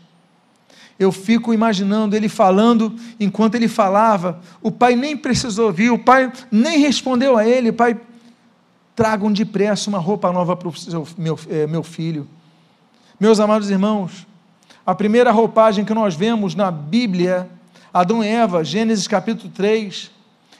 Eu fico imaginando ele falando, enquanto ele falava, o pai nem precisou ouvir, o pai nem respondeu a ele, pai, tragam depressa uma roupa nova para o meu, é, meu filho. Meus amados irmãos, a primeira roupagem que nós vemos na Bíblia, Adão e Eva, Gênesis capítulo 3,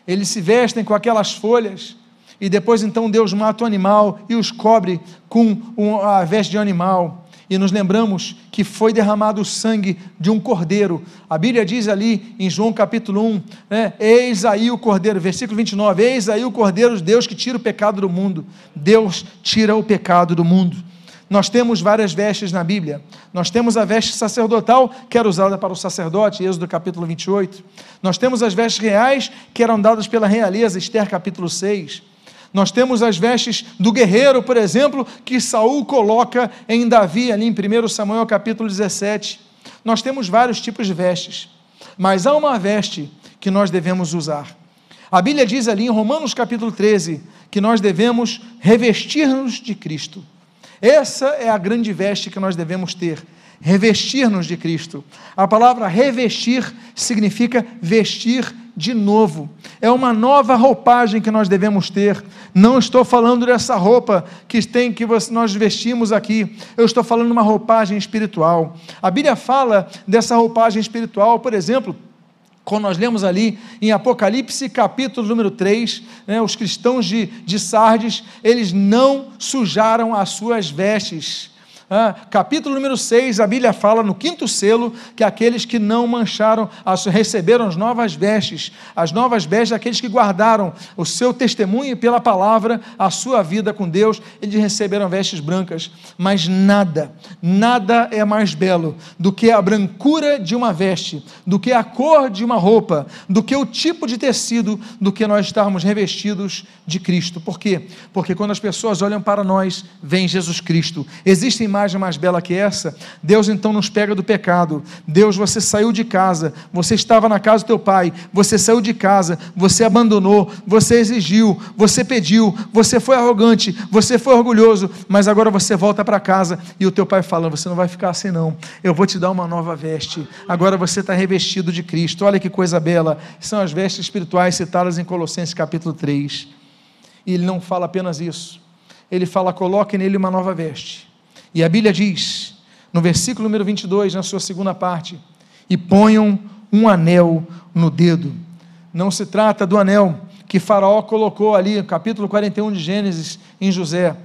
eles se vestem com aquelas folhas, e depois então Deus mata o animal e os cobre com a veste de animal. E nos lembramos que foi derramado o sangue de um cordeiro. A Bíblia diz ali em João capítulo 1, né, eis aí o cordeiro, versículo 29, eis aí o cordeiro de Deus que tira o pecado do mundo. Deus tira o pecado do mundo. Nós temos várias vestes na Bíblia. Nós temos a veste sacerdotal, que era usada para o sacerdote, Êxodo capítulo 28. Nós temos as vestes reais, que eram dadas pela realeza, Esther capítulo 6. Nós temos as vestes do guerreiro, por exemplo, que Saul coloca em Davi, ali em 1 Samuel capítulo 17. Nós temos vários tipos de vestes, mas há uma veste que nós devemos usar. A Bíblia diz ali em Romanos capítulo 13 que nós devemos revestir-nos de Cristo. Essa é a grande veste que nós devemos ter revestir-nos de Cristo. A palavra revestir significa vestir de novo. É uma nova roupagem que nós devemos ter. Não estou falando dessa roupa que tem que nós vestimos aqui. Eu estou falando de uma roupagem espiritual. A Bíblia fala dessa roupagem espiritual, por exemplo, quando nós lemos ali em Apocalipse capítulo número 3, né, os cristãos de, de Sardes, eles não sujaram as suas vestes ah, capítulo número 6, a Bíblia fala no quinto selo que aqueles que não mancharam receberam as novas vestes, as novas vestes daqueles que guardaram o seu testemunho pela palavra, a sua vida com Deus, eles receberam vestes brancas. Mas nada, nada é mais belo do que a brancura de uma veste, do que a cor de uma roupa, do que o tipo de tecido, do que nós estarmos revestidos de Cristo. Por quê? Porque quando as pessoas olham para nós, vem Jesus Cristo. Existem mais imagem mais bela que essa? Deus então nos pega do pecado. Deus, você saiu de casa, você estava na casa do teu pai, você saiu de casa, você abandonou, você exigiu, você pediu, você foi arrogante, você foi orgulhoso, mas agora você volta para casa e o teu pai fala: Você não vai ficar assim, não. Eu vou te dar uma nova veste. Agora você está revestido de Cristo. Olha que coisa bela. São as vestes espirituais citadas em Colossenses capítulo 3. E ele não fala apenas isso. Ele fala: coloque nele uma nova veste. E a Bíblia diz, no versículo número 22, na sua segunda parte: E ponham um anel no dedo. Não se trata do anel que Faraó colocou ali, capítulo 41 de Gênesis, em José.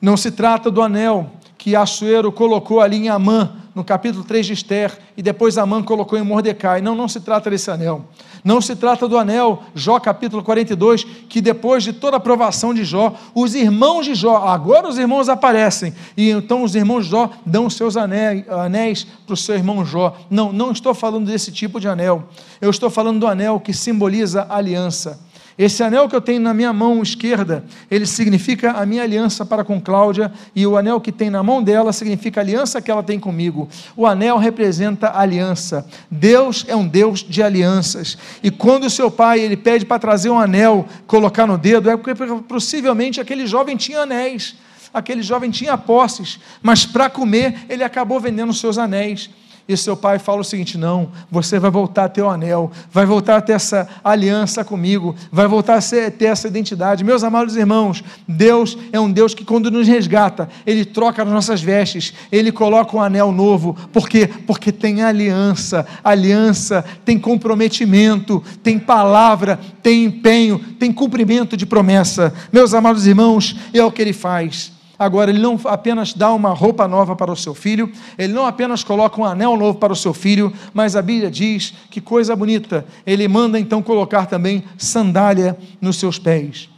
Não se trata do anel que Assuero colocou ali em Amã, no capítulo 3 de Esther, e depois Amã colocou em Mordecai. Não, não se trata desse anel. Não se trata do anel, Jó capítulo 42, que depois de toda a aprovação de Jó, os irmãos de Jó, agora os irmãos aparecem, e então os irmãos de Jó dão seus anéis, anéis para o seu irmão Jó. Não, não estou falando desse tipo de anel. Eu estou falando do anel que simboliza aliança. Esse anel que eu tenho na minha mão esquerda, ele significa a minha aliança para com Cláudia, e o anel que tem na mão dela significa a aliança que ela tem comigo. O anel representa aliança. Deus é um Deus de alianças. E quando o seu pai ele pede para trazer um anel, colocar no dedo, é porque possivelmente aquele jovem tinha anéis, aquele jovem tinha posses, mas para comer ele acabou vendendo os seus anéis. E seu pai fala o seguinte: não, você vai voltar a ter o anel, vai voltar a ter essa aliança comigo, vai voltar a ser, ter essa identidade. Meus amados irmãos, Deus é um Deus que, quando nos resgata, Ele troca as nossas vestes, Ele coloca um anel novo. Por quê? Porque tem aliança, aliança tem comprometimento, tem palavra, tem empenho, tem cumprimento de promessa. Meus amados irmãos, é o que Ele faz. Agora, ele não apenas dá uma roupa nova para o seu filho, ele não apenas coloca um anel novo para o seu filho, mas a Bíblia diz que coisa bonita, ele manda então colocar também sandália nos seus pés.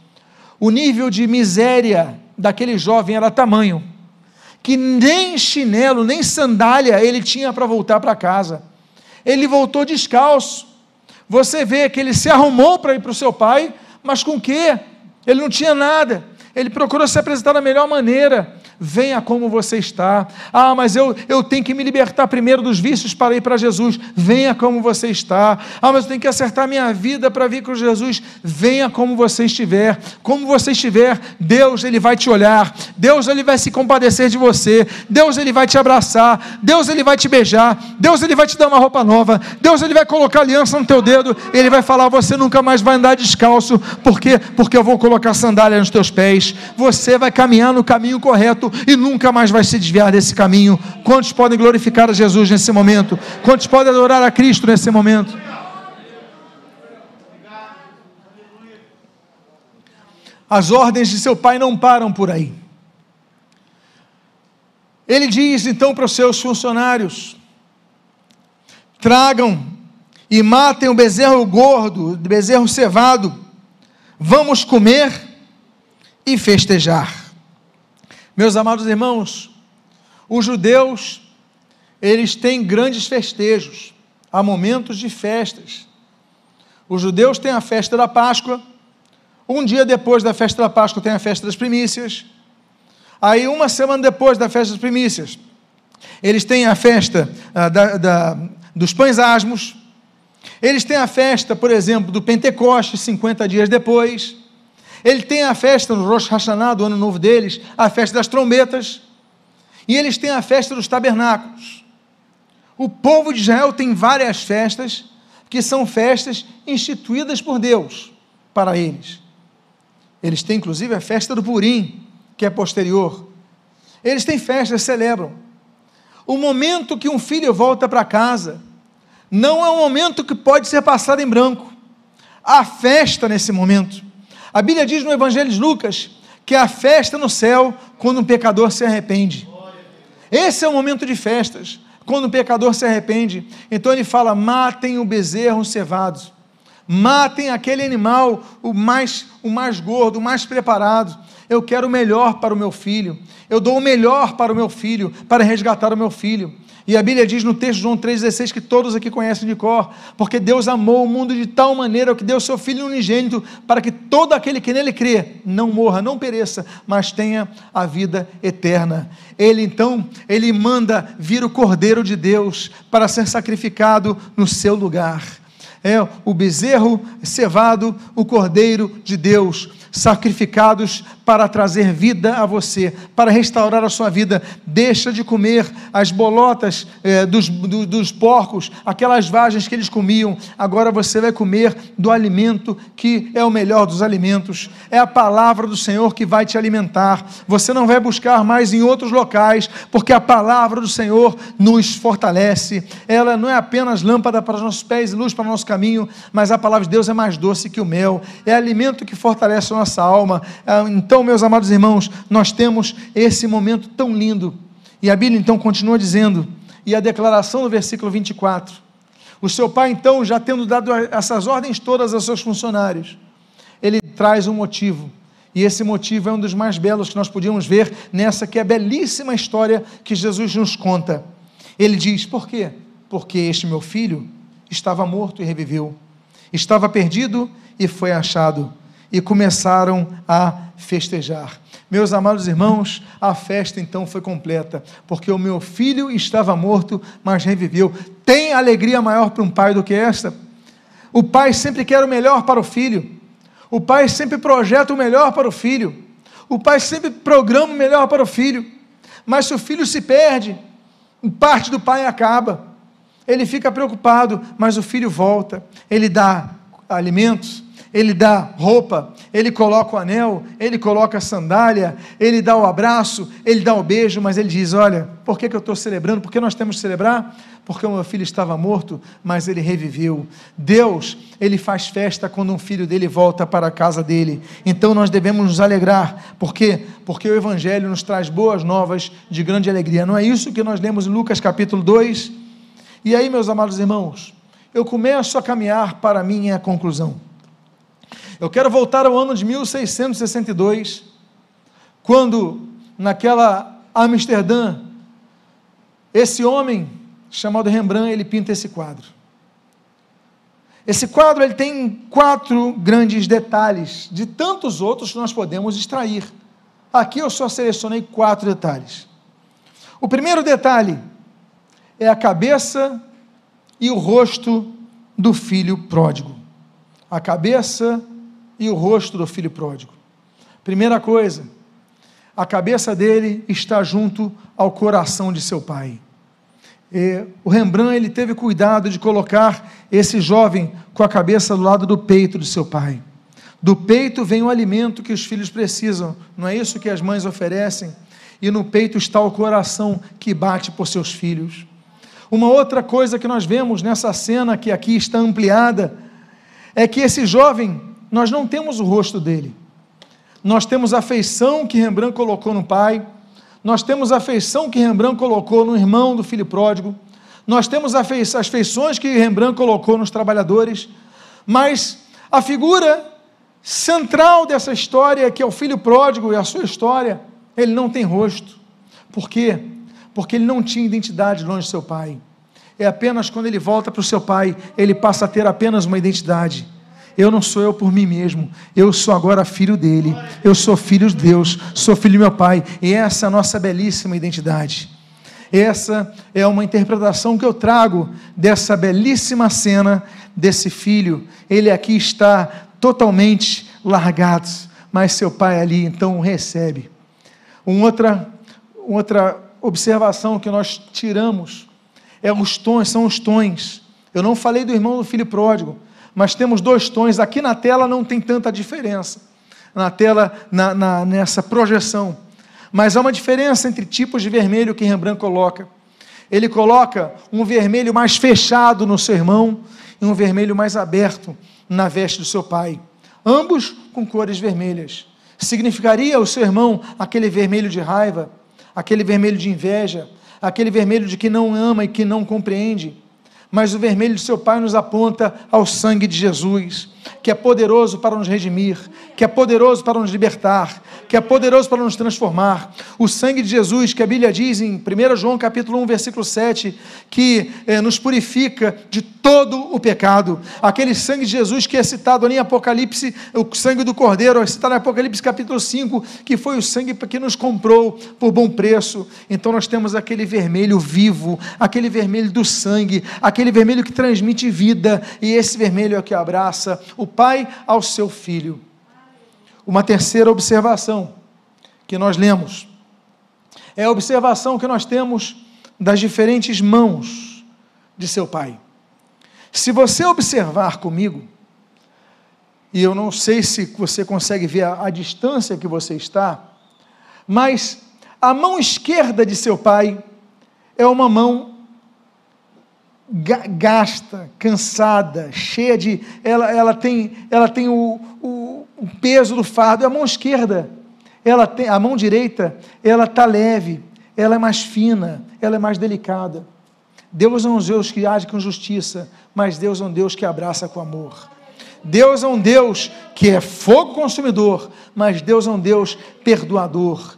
O nível de miséria daquele jovem era tamanho que nem chinelo, nem sandália ele tinha para voltar para casa. Ele voltou descalço. Você vê que ele se arrumou para ir para o seu pai, mas com quê? Ele não tinha nada. Ele procurou se apresentar da melhor maneira venha como você está. Ah, mas eu, eu tenho que me libertar primeiro dos vícios para ir para Jesus. Venha como você está. Ah, mas eu tenho que acertar minha vida para vir com Jesus. Venha como você estiver. Como você estiver, Deus ele vai te olhar. Deus ele vai se compadecer de você. Deus ele vai te abraçar. Deus ele vai te beijar. Deus ele vai te dar uma roupa nova. Deus ele vai colocar aliança no teu dedo. Ele vai falar: você nunca mais vai andar descalço. Por quê? Porque eu vou colocar sandália nos teus pés. Você vai caminhar no caminho correto e nunca mais vai se desviar desse caminho. Quantos podem glorificar a Jesus nesse momento? Quantos podem adorar a Cristo nesse momento? As ordens de seu pai não param por aí. Ele diz então para os seus funcionários: tragam e matem o bezerro gordo, o bezerro cevado, vamos comer e festejar. Meus amados irmãos, os judeus, eles têm grandes festejos, há momentos de festas. Os judeus têm a festa da Páscoa, um dia depois da festa da Páscoa tem a festa das primícias, aí uma semana depois da festa das primícias, eles têm a festa ah, da, da, dos pães asmos, eles têm a festa, por exemplo, do Pentecoste, 50 dias depois, ele tem a festa no Rosh Hashanah, do ano novo deles, a festa das trombetas, e eles têm a festa dos tabernáculos. O povo de Israel tem várias festas, que são festas instituídas por Deus para eles. Eles têm inclusive a festa do Purim, que é posterior. Eles têm festas, celebram. O momento que um filho volta para casa não é um momento que pode ser passado em branco. Há festa nesse momento. A Bíblia diz no Evangelho de Lucas que a festa no céu quando um pecador se arrepende. Esse é o momento de festas, quando um pecador se arrepende. Então ele fala: matem o bezerro cevado, matem aquele animal, o mais, o mais gordo, o mais preparado. Eu quero o melhor para o meu filho. Eu dou o melhor para o meu filho, para resgatar o meu filho. E a Bíblia diz no texto de João 3,16 que todos aqui conhecem de cor, porque Deus amou o mundo de tal maneira que deu seu Filho unigênito, para que todo aquele que nele crê não morra, não pereça, mas tenha a vida eterna. Ele então, ele manda vir o Cordeiro de Deus para ser sacrificado no seu lugar. É o bezerro cevado, o Cordeiro de Deus sacrificados para trazer vida a você, para restaurar a sua vida. Deixa de comer as bolotas eh, dos, do, dos porcos, aquelas vagens que eles comiam. Agora você vai comer do alimento que é o melhor dos alimentos. É a palavra do Senhor que vai te alimentar. Você não vai buscar mais em outros locais, porque a palavra do Senhor nos fortalece. Ela não é apenas lâmpada para os nossos pés e luz para o nosso caminho, mas a palavra de Deus é mais doce que o mel. É alimento que fortalece o nossa alma. Ah, então, meus amados irmãos, nós temos esse momento tão lindo. E a Bíblia então continua dizendo, e a declaração no versículo 24: o seu pai, então, já tendo dado essas ordens todas aos seus funcionários, ele traz um motivo. E esse motivo é um dos mais belos que nós podíamos ver nessa que é a belíssima história que Jesus nos conta. Ele diz: Por quê? Porque este meu filho estava morto e reviveu. Estava perdido e foi achado. E começaram a festejar. Meus amados irmãos, a festa então foi completa, porque o meu filho estava morto, mas reviveu. Tem alegria maior para um pai do que esta? O pai sempre quer o melhor para o filho. O pai sempre projeta o melhor para o filho. O pai sempre programa o melhor para o filho. Mas se o filho se perde, parte do pai acaba. Ele fica preocupado, mas o filho volta. Ele dá alimentos, ele dá roupa, ele coloca o anel, ele coloca a sandália, ele dá o abraço, ele dá o beijo, mas ele diz: Olha, por que, que eu estou celebrando? Por que nós temos que celebrar? Porque o meu filho estava morto, mas ele reviveu. Deus, ele faz festa quando um filho dele volta para a casa dele. Então nós devemos nos alegrar. Por quê? Porque o Evangelho nos traz boas novas de grande alegria. Não é isso que nós lemos em Lucas capítulo 2? E aí, meus amados irmãos, eu começo a caminhar para a minha conclusão. Eu quero voltar ao ano de 1662, quando, naquela Amsterdã, esse homem chamado Rembrandt, ele pinta esse quadro. Esse quadro ele tem quatro grandes detalhes, de tantos outros que nós podemos extrair. Aqui eu só selecionei quatro detalhes. O primeiro detalhe é a cabeça e o rosto do filho pródigo. A cabeça e o rosto do filho pródigo. Primeira coisa, a cabeça dele está junto ao coração de seu pai. E o Rembrandt ele teve cuidado de colocar esse jovem com a cabeça do lado do peito de seu pai. Do peito vem o alimento que os filhos precisam, não é isso que as mães oferecem? E no peito está o coração que bate por seus filhos. Uma outra coisa que nós vemos nessa cena que aqui está ampliada é que esse jovem nós não temos o rosto dele. Nós temos a feição que Rembrandt colocou no pai, nós temos a feição que Rembrandt colocou no irmão do filho pródigo, nós temos as feições que Rembrandt colocou nos trabalhadores, mas a figura central dessa história, que é o filho pródigo e a sua história, ele não tem rosto. Por quê? Porque ele não tinha identidade longe do seu pai. É apenas quando ele volta para o seu pai, ele passa a ter apenas uma identidade eu não sou eu por mim mesmo, eu sou agora filho dele, eu sou filho de Deus, sou filho do meu pai, e essa é a nossa belíssima identidade. Essa é uma interpretação que eu trago dessa belíssima cena desse filho. Ele aqui está totalmente largado, mas seu pai ali então o recebe. Uma outra, outra observação que nós tiramos é os tons, são os tons. Eu não falei do irmão do filho pródigo, mas temos dois tons. Aqui na tela não tem tanta diferença, na tela, na, na, nessa projeção. Mas há uma diferença entre tipos de vermelho que Rembrandt coloca. Ele coloca um vermelho mais fechado no seu irmão e um vermelho mais aberto na veste do seu pai. Ambos com cores vermelhas. Significaria o seu irmão aquele vermelho de raiva, aquele vermelho de inveja, aquele vermelho de que não ama e que não compreende mas o vermelho de seu Pai nos aponta ao sangue de Jesus, que é poderoso para nos redimir, que é poderoso para nos libertar, que é poderoso para nos transformar. O sangue de Jesus, que a Bíblia diz em 1 João capítulo 1, versículo 7, que eh, nos purifica de todo o pecado. Aquele sangue de Jesus que é citado ali em Apocalipse, o sangue do Cordeiro, é citado em Apocalipse capítulo 5, que foi o sangue que nos comprou por bom preço. Então nós temos aquele vermelho vivo, aquele vermelho do sangue, aquele vermelho que transmite vida, e esse vermelho é o que abraça o pai ao seu filho. Uma terceira observação que nós lemos é a observação que nós temos das diferentes mãos de seu pai. Se você observar comigo, e eu não sei se você consegue ver a, a distância que você está, mas a mão esquerda de seu pai é uma mão gasta, cansada, cheia de. Ela, ela tem, ela tem o, o, o peso do fardo. A mão esquerda, ela tem, a mão direita, ela está leve, ela é mais fina, ela é mais delicada. Deus é um Deus que age com justiça, mas Deus é um Deus que abraça com amor. Deus é um Deus que é fogo consumidor, mas Deus é um Deus perdoador.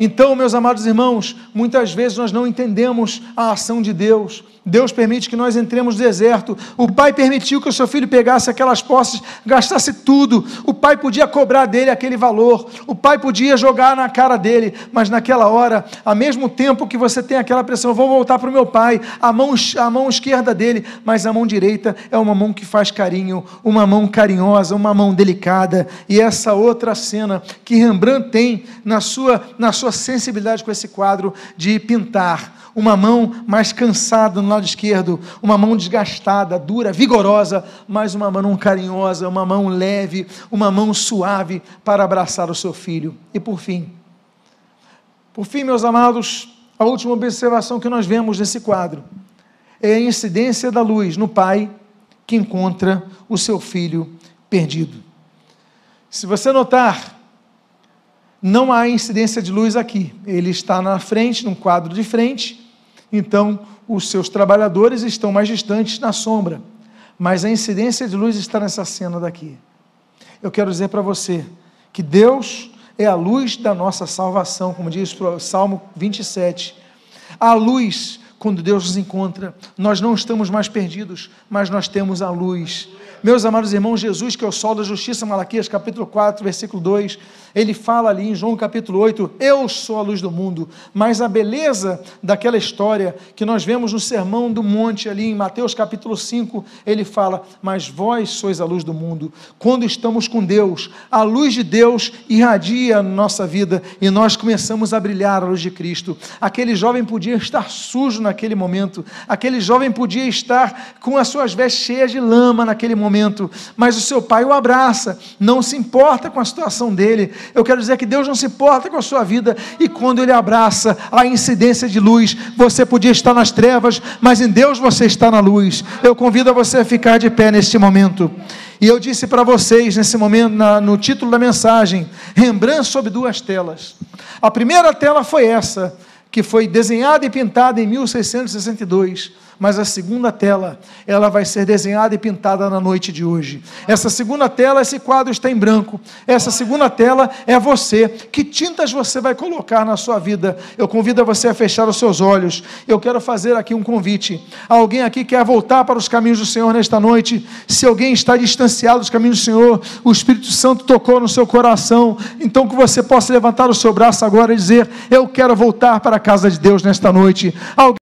Então, meus amados irmãos, muitas vezes nós não entendemos a ação de Deus. Deus permite que nós entremos no deserto. O pai permitiu que o seu filho pegasse aquelas posses, gastasse tudo. O pai podia cobrar dele aquele valor. O pai podia jogar na cara dele. Mas naquela hora, ao mesmo tempo que você tem aquela pressão, vou voltar para o meu pai, a mão, a mão esquerda dele, mas a mão direita é uma mão que faz carinho, uma mão carinhosa, uma mão delicada. E essa outra cena que Rembrandt tem na sua, na sua sensibilidade com esse quadro de pintar uma mão mais cansada no lado esquerdo, uma mão desgastada, dura, vigorosa, mas uma mão carinhosa, uma mão leve, uma mão suave para abraçar o seu filho. E por fim, por fim, meus amados, a última observação que nós vemos nesse quadro é a incidência da luz no pai que encontra o seu filho perdido. Se você notar, não há incidência de luz aqui. Ele está na frente, num quadro de frente, então os seus trabalhadores estão mais distantes na sombra. Mas a incidência de luz está nessa cena daqui. Eu quero dizer para você que Deus é a luz da nossa salvação, como diz o Salmo 27. A luz, quando Deus nos encontra, nós não estamos mais perdidos, mas nós temos a luz. Meus amados irmãos, Jesus, que é o sol da justiça, Malaquias capítulo 4, versículo 2, ele fala ali em João capítulo 8: Eu sou a luz do mundo. Mas a beleza daquela história que nós vemos no Sermão do Monte, ali em Mateus capítulo 5, ele fala: Mas vós sois a luz do mundo. Quando estamos com Deus, a luz de Deus irradia a nossa vida e nós começamos a brilhar a luz de Cristo. Aquele jovem podia estar sujo naquele momento, aquele jovem podia estar com as suas vestes cheias de lama naquele momento, mas o seu pai o abraça, não se importa com a situação dele, eu quero dizer que Deus não se importa com a sua vida e quando Ele abraça a incidência de luz, você podia estar nas trevas, mas em Deus você está na luz. Eu convido a você a ficar de pé neste momento. E eu disse para vocês nesse momento, na, no título da mensagem, Rembrandt sobre duas telas. A primeira tela foi essa, que foi desenhada e pintada em 1662 mas a segunda tela, ela vai ser desenhada e pintada na noite de hoje. Essa segunda tela, esse quadro está em branco. Essa segunda tela é você. Que tintas você vai colocar na sua vida? Eu convido você a fechar os seus olhos. Eu quero fazer aqui um convite. Alguém aqui quer voltar para os caminhos do Senhor nesta noite? Se alguém está distanciado dos caminhos do Senhor, o Espírito Santo tocou no seu coração, então que você possa levantar o seu braço agora e dizer: Eu quero voltar para a casa de Deus nesta noite. Alguém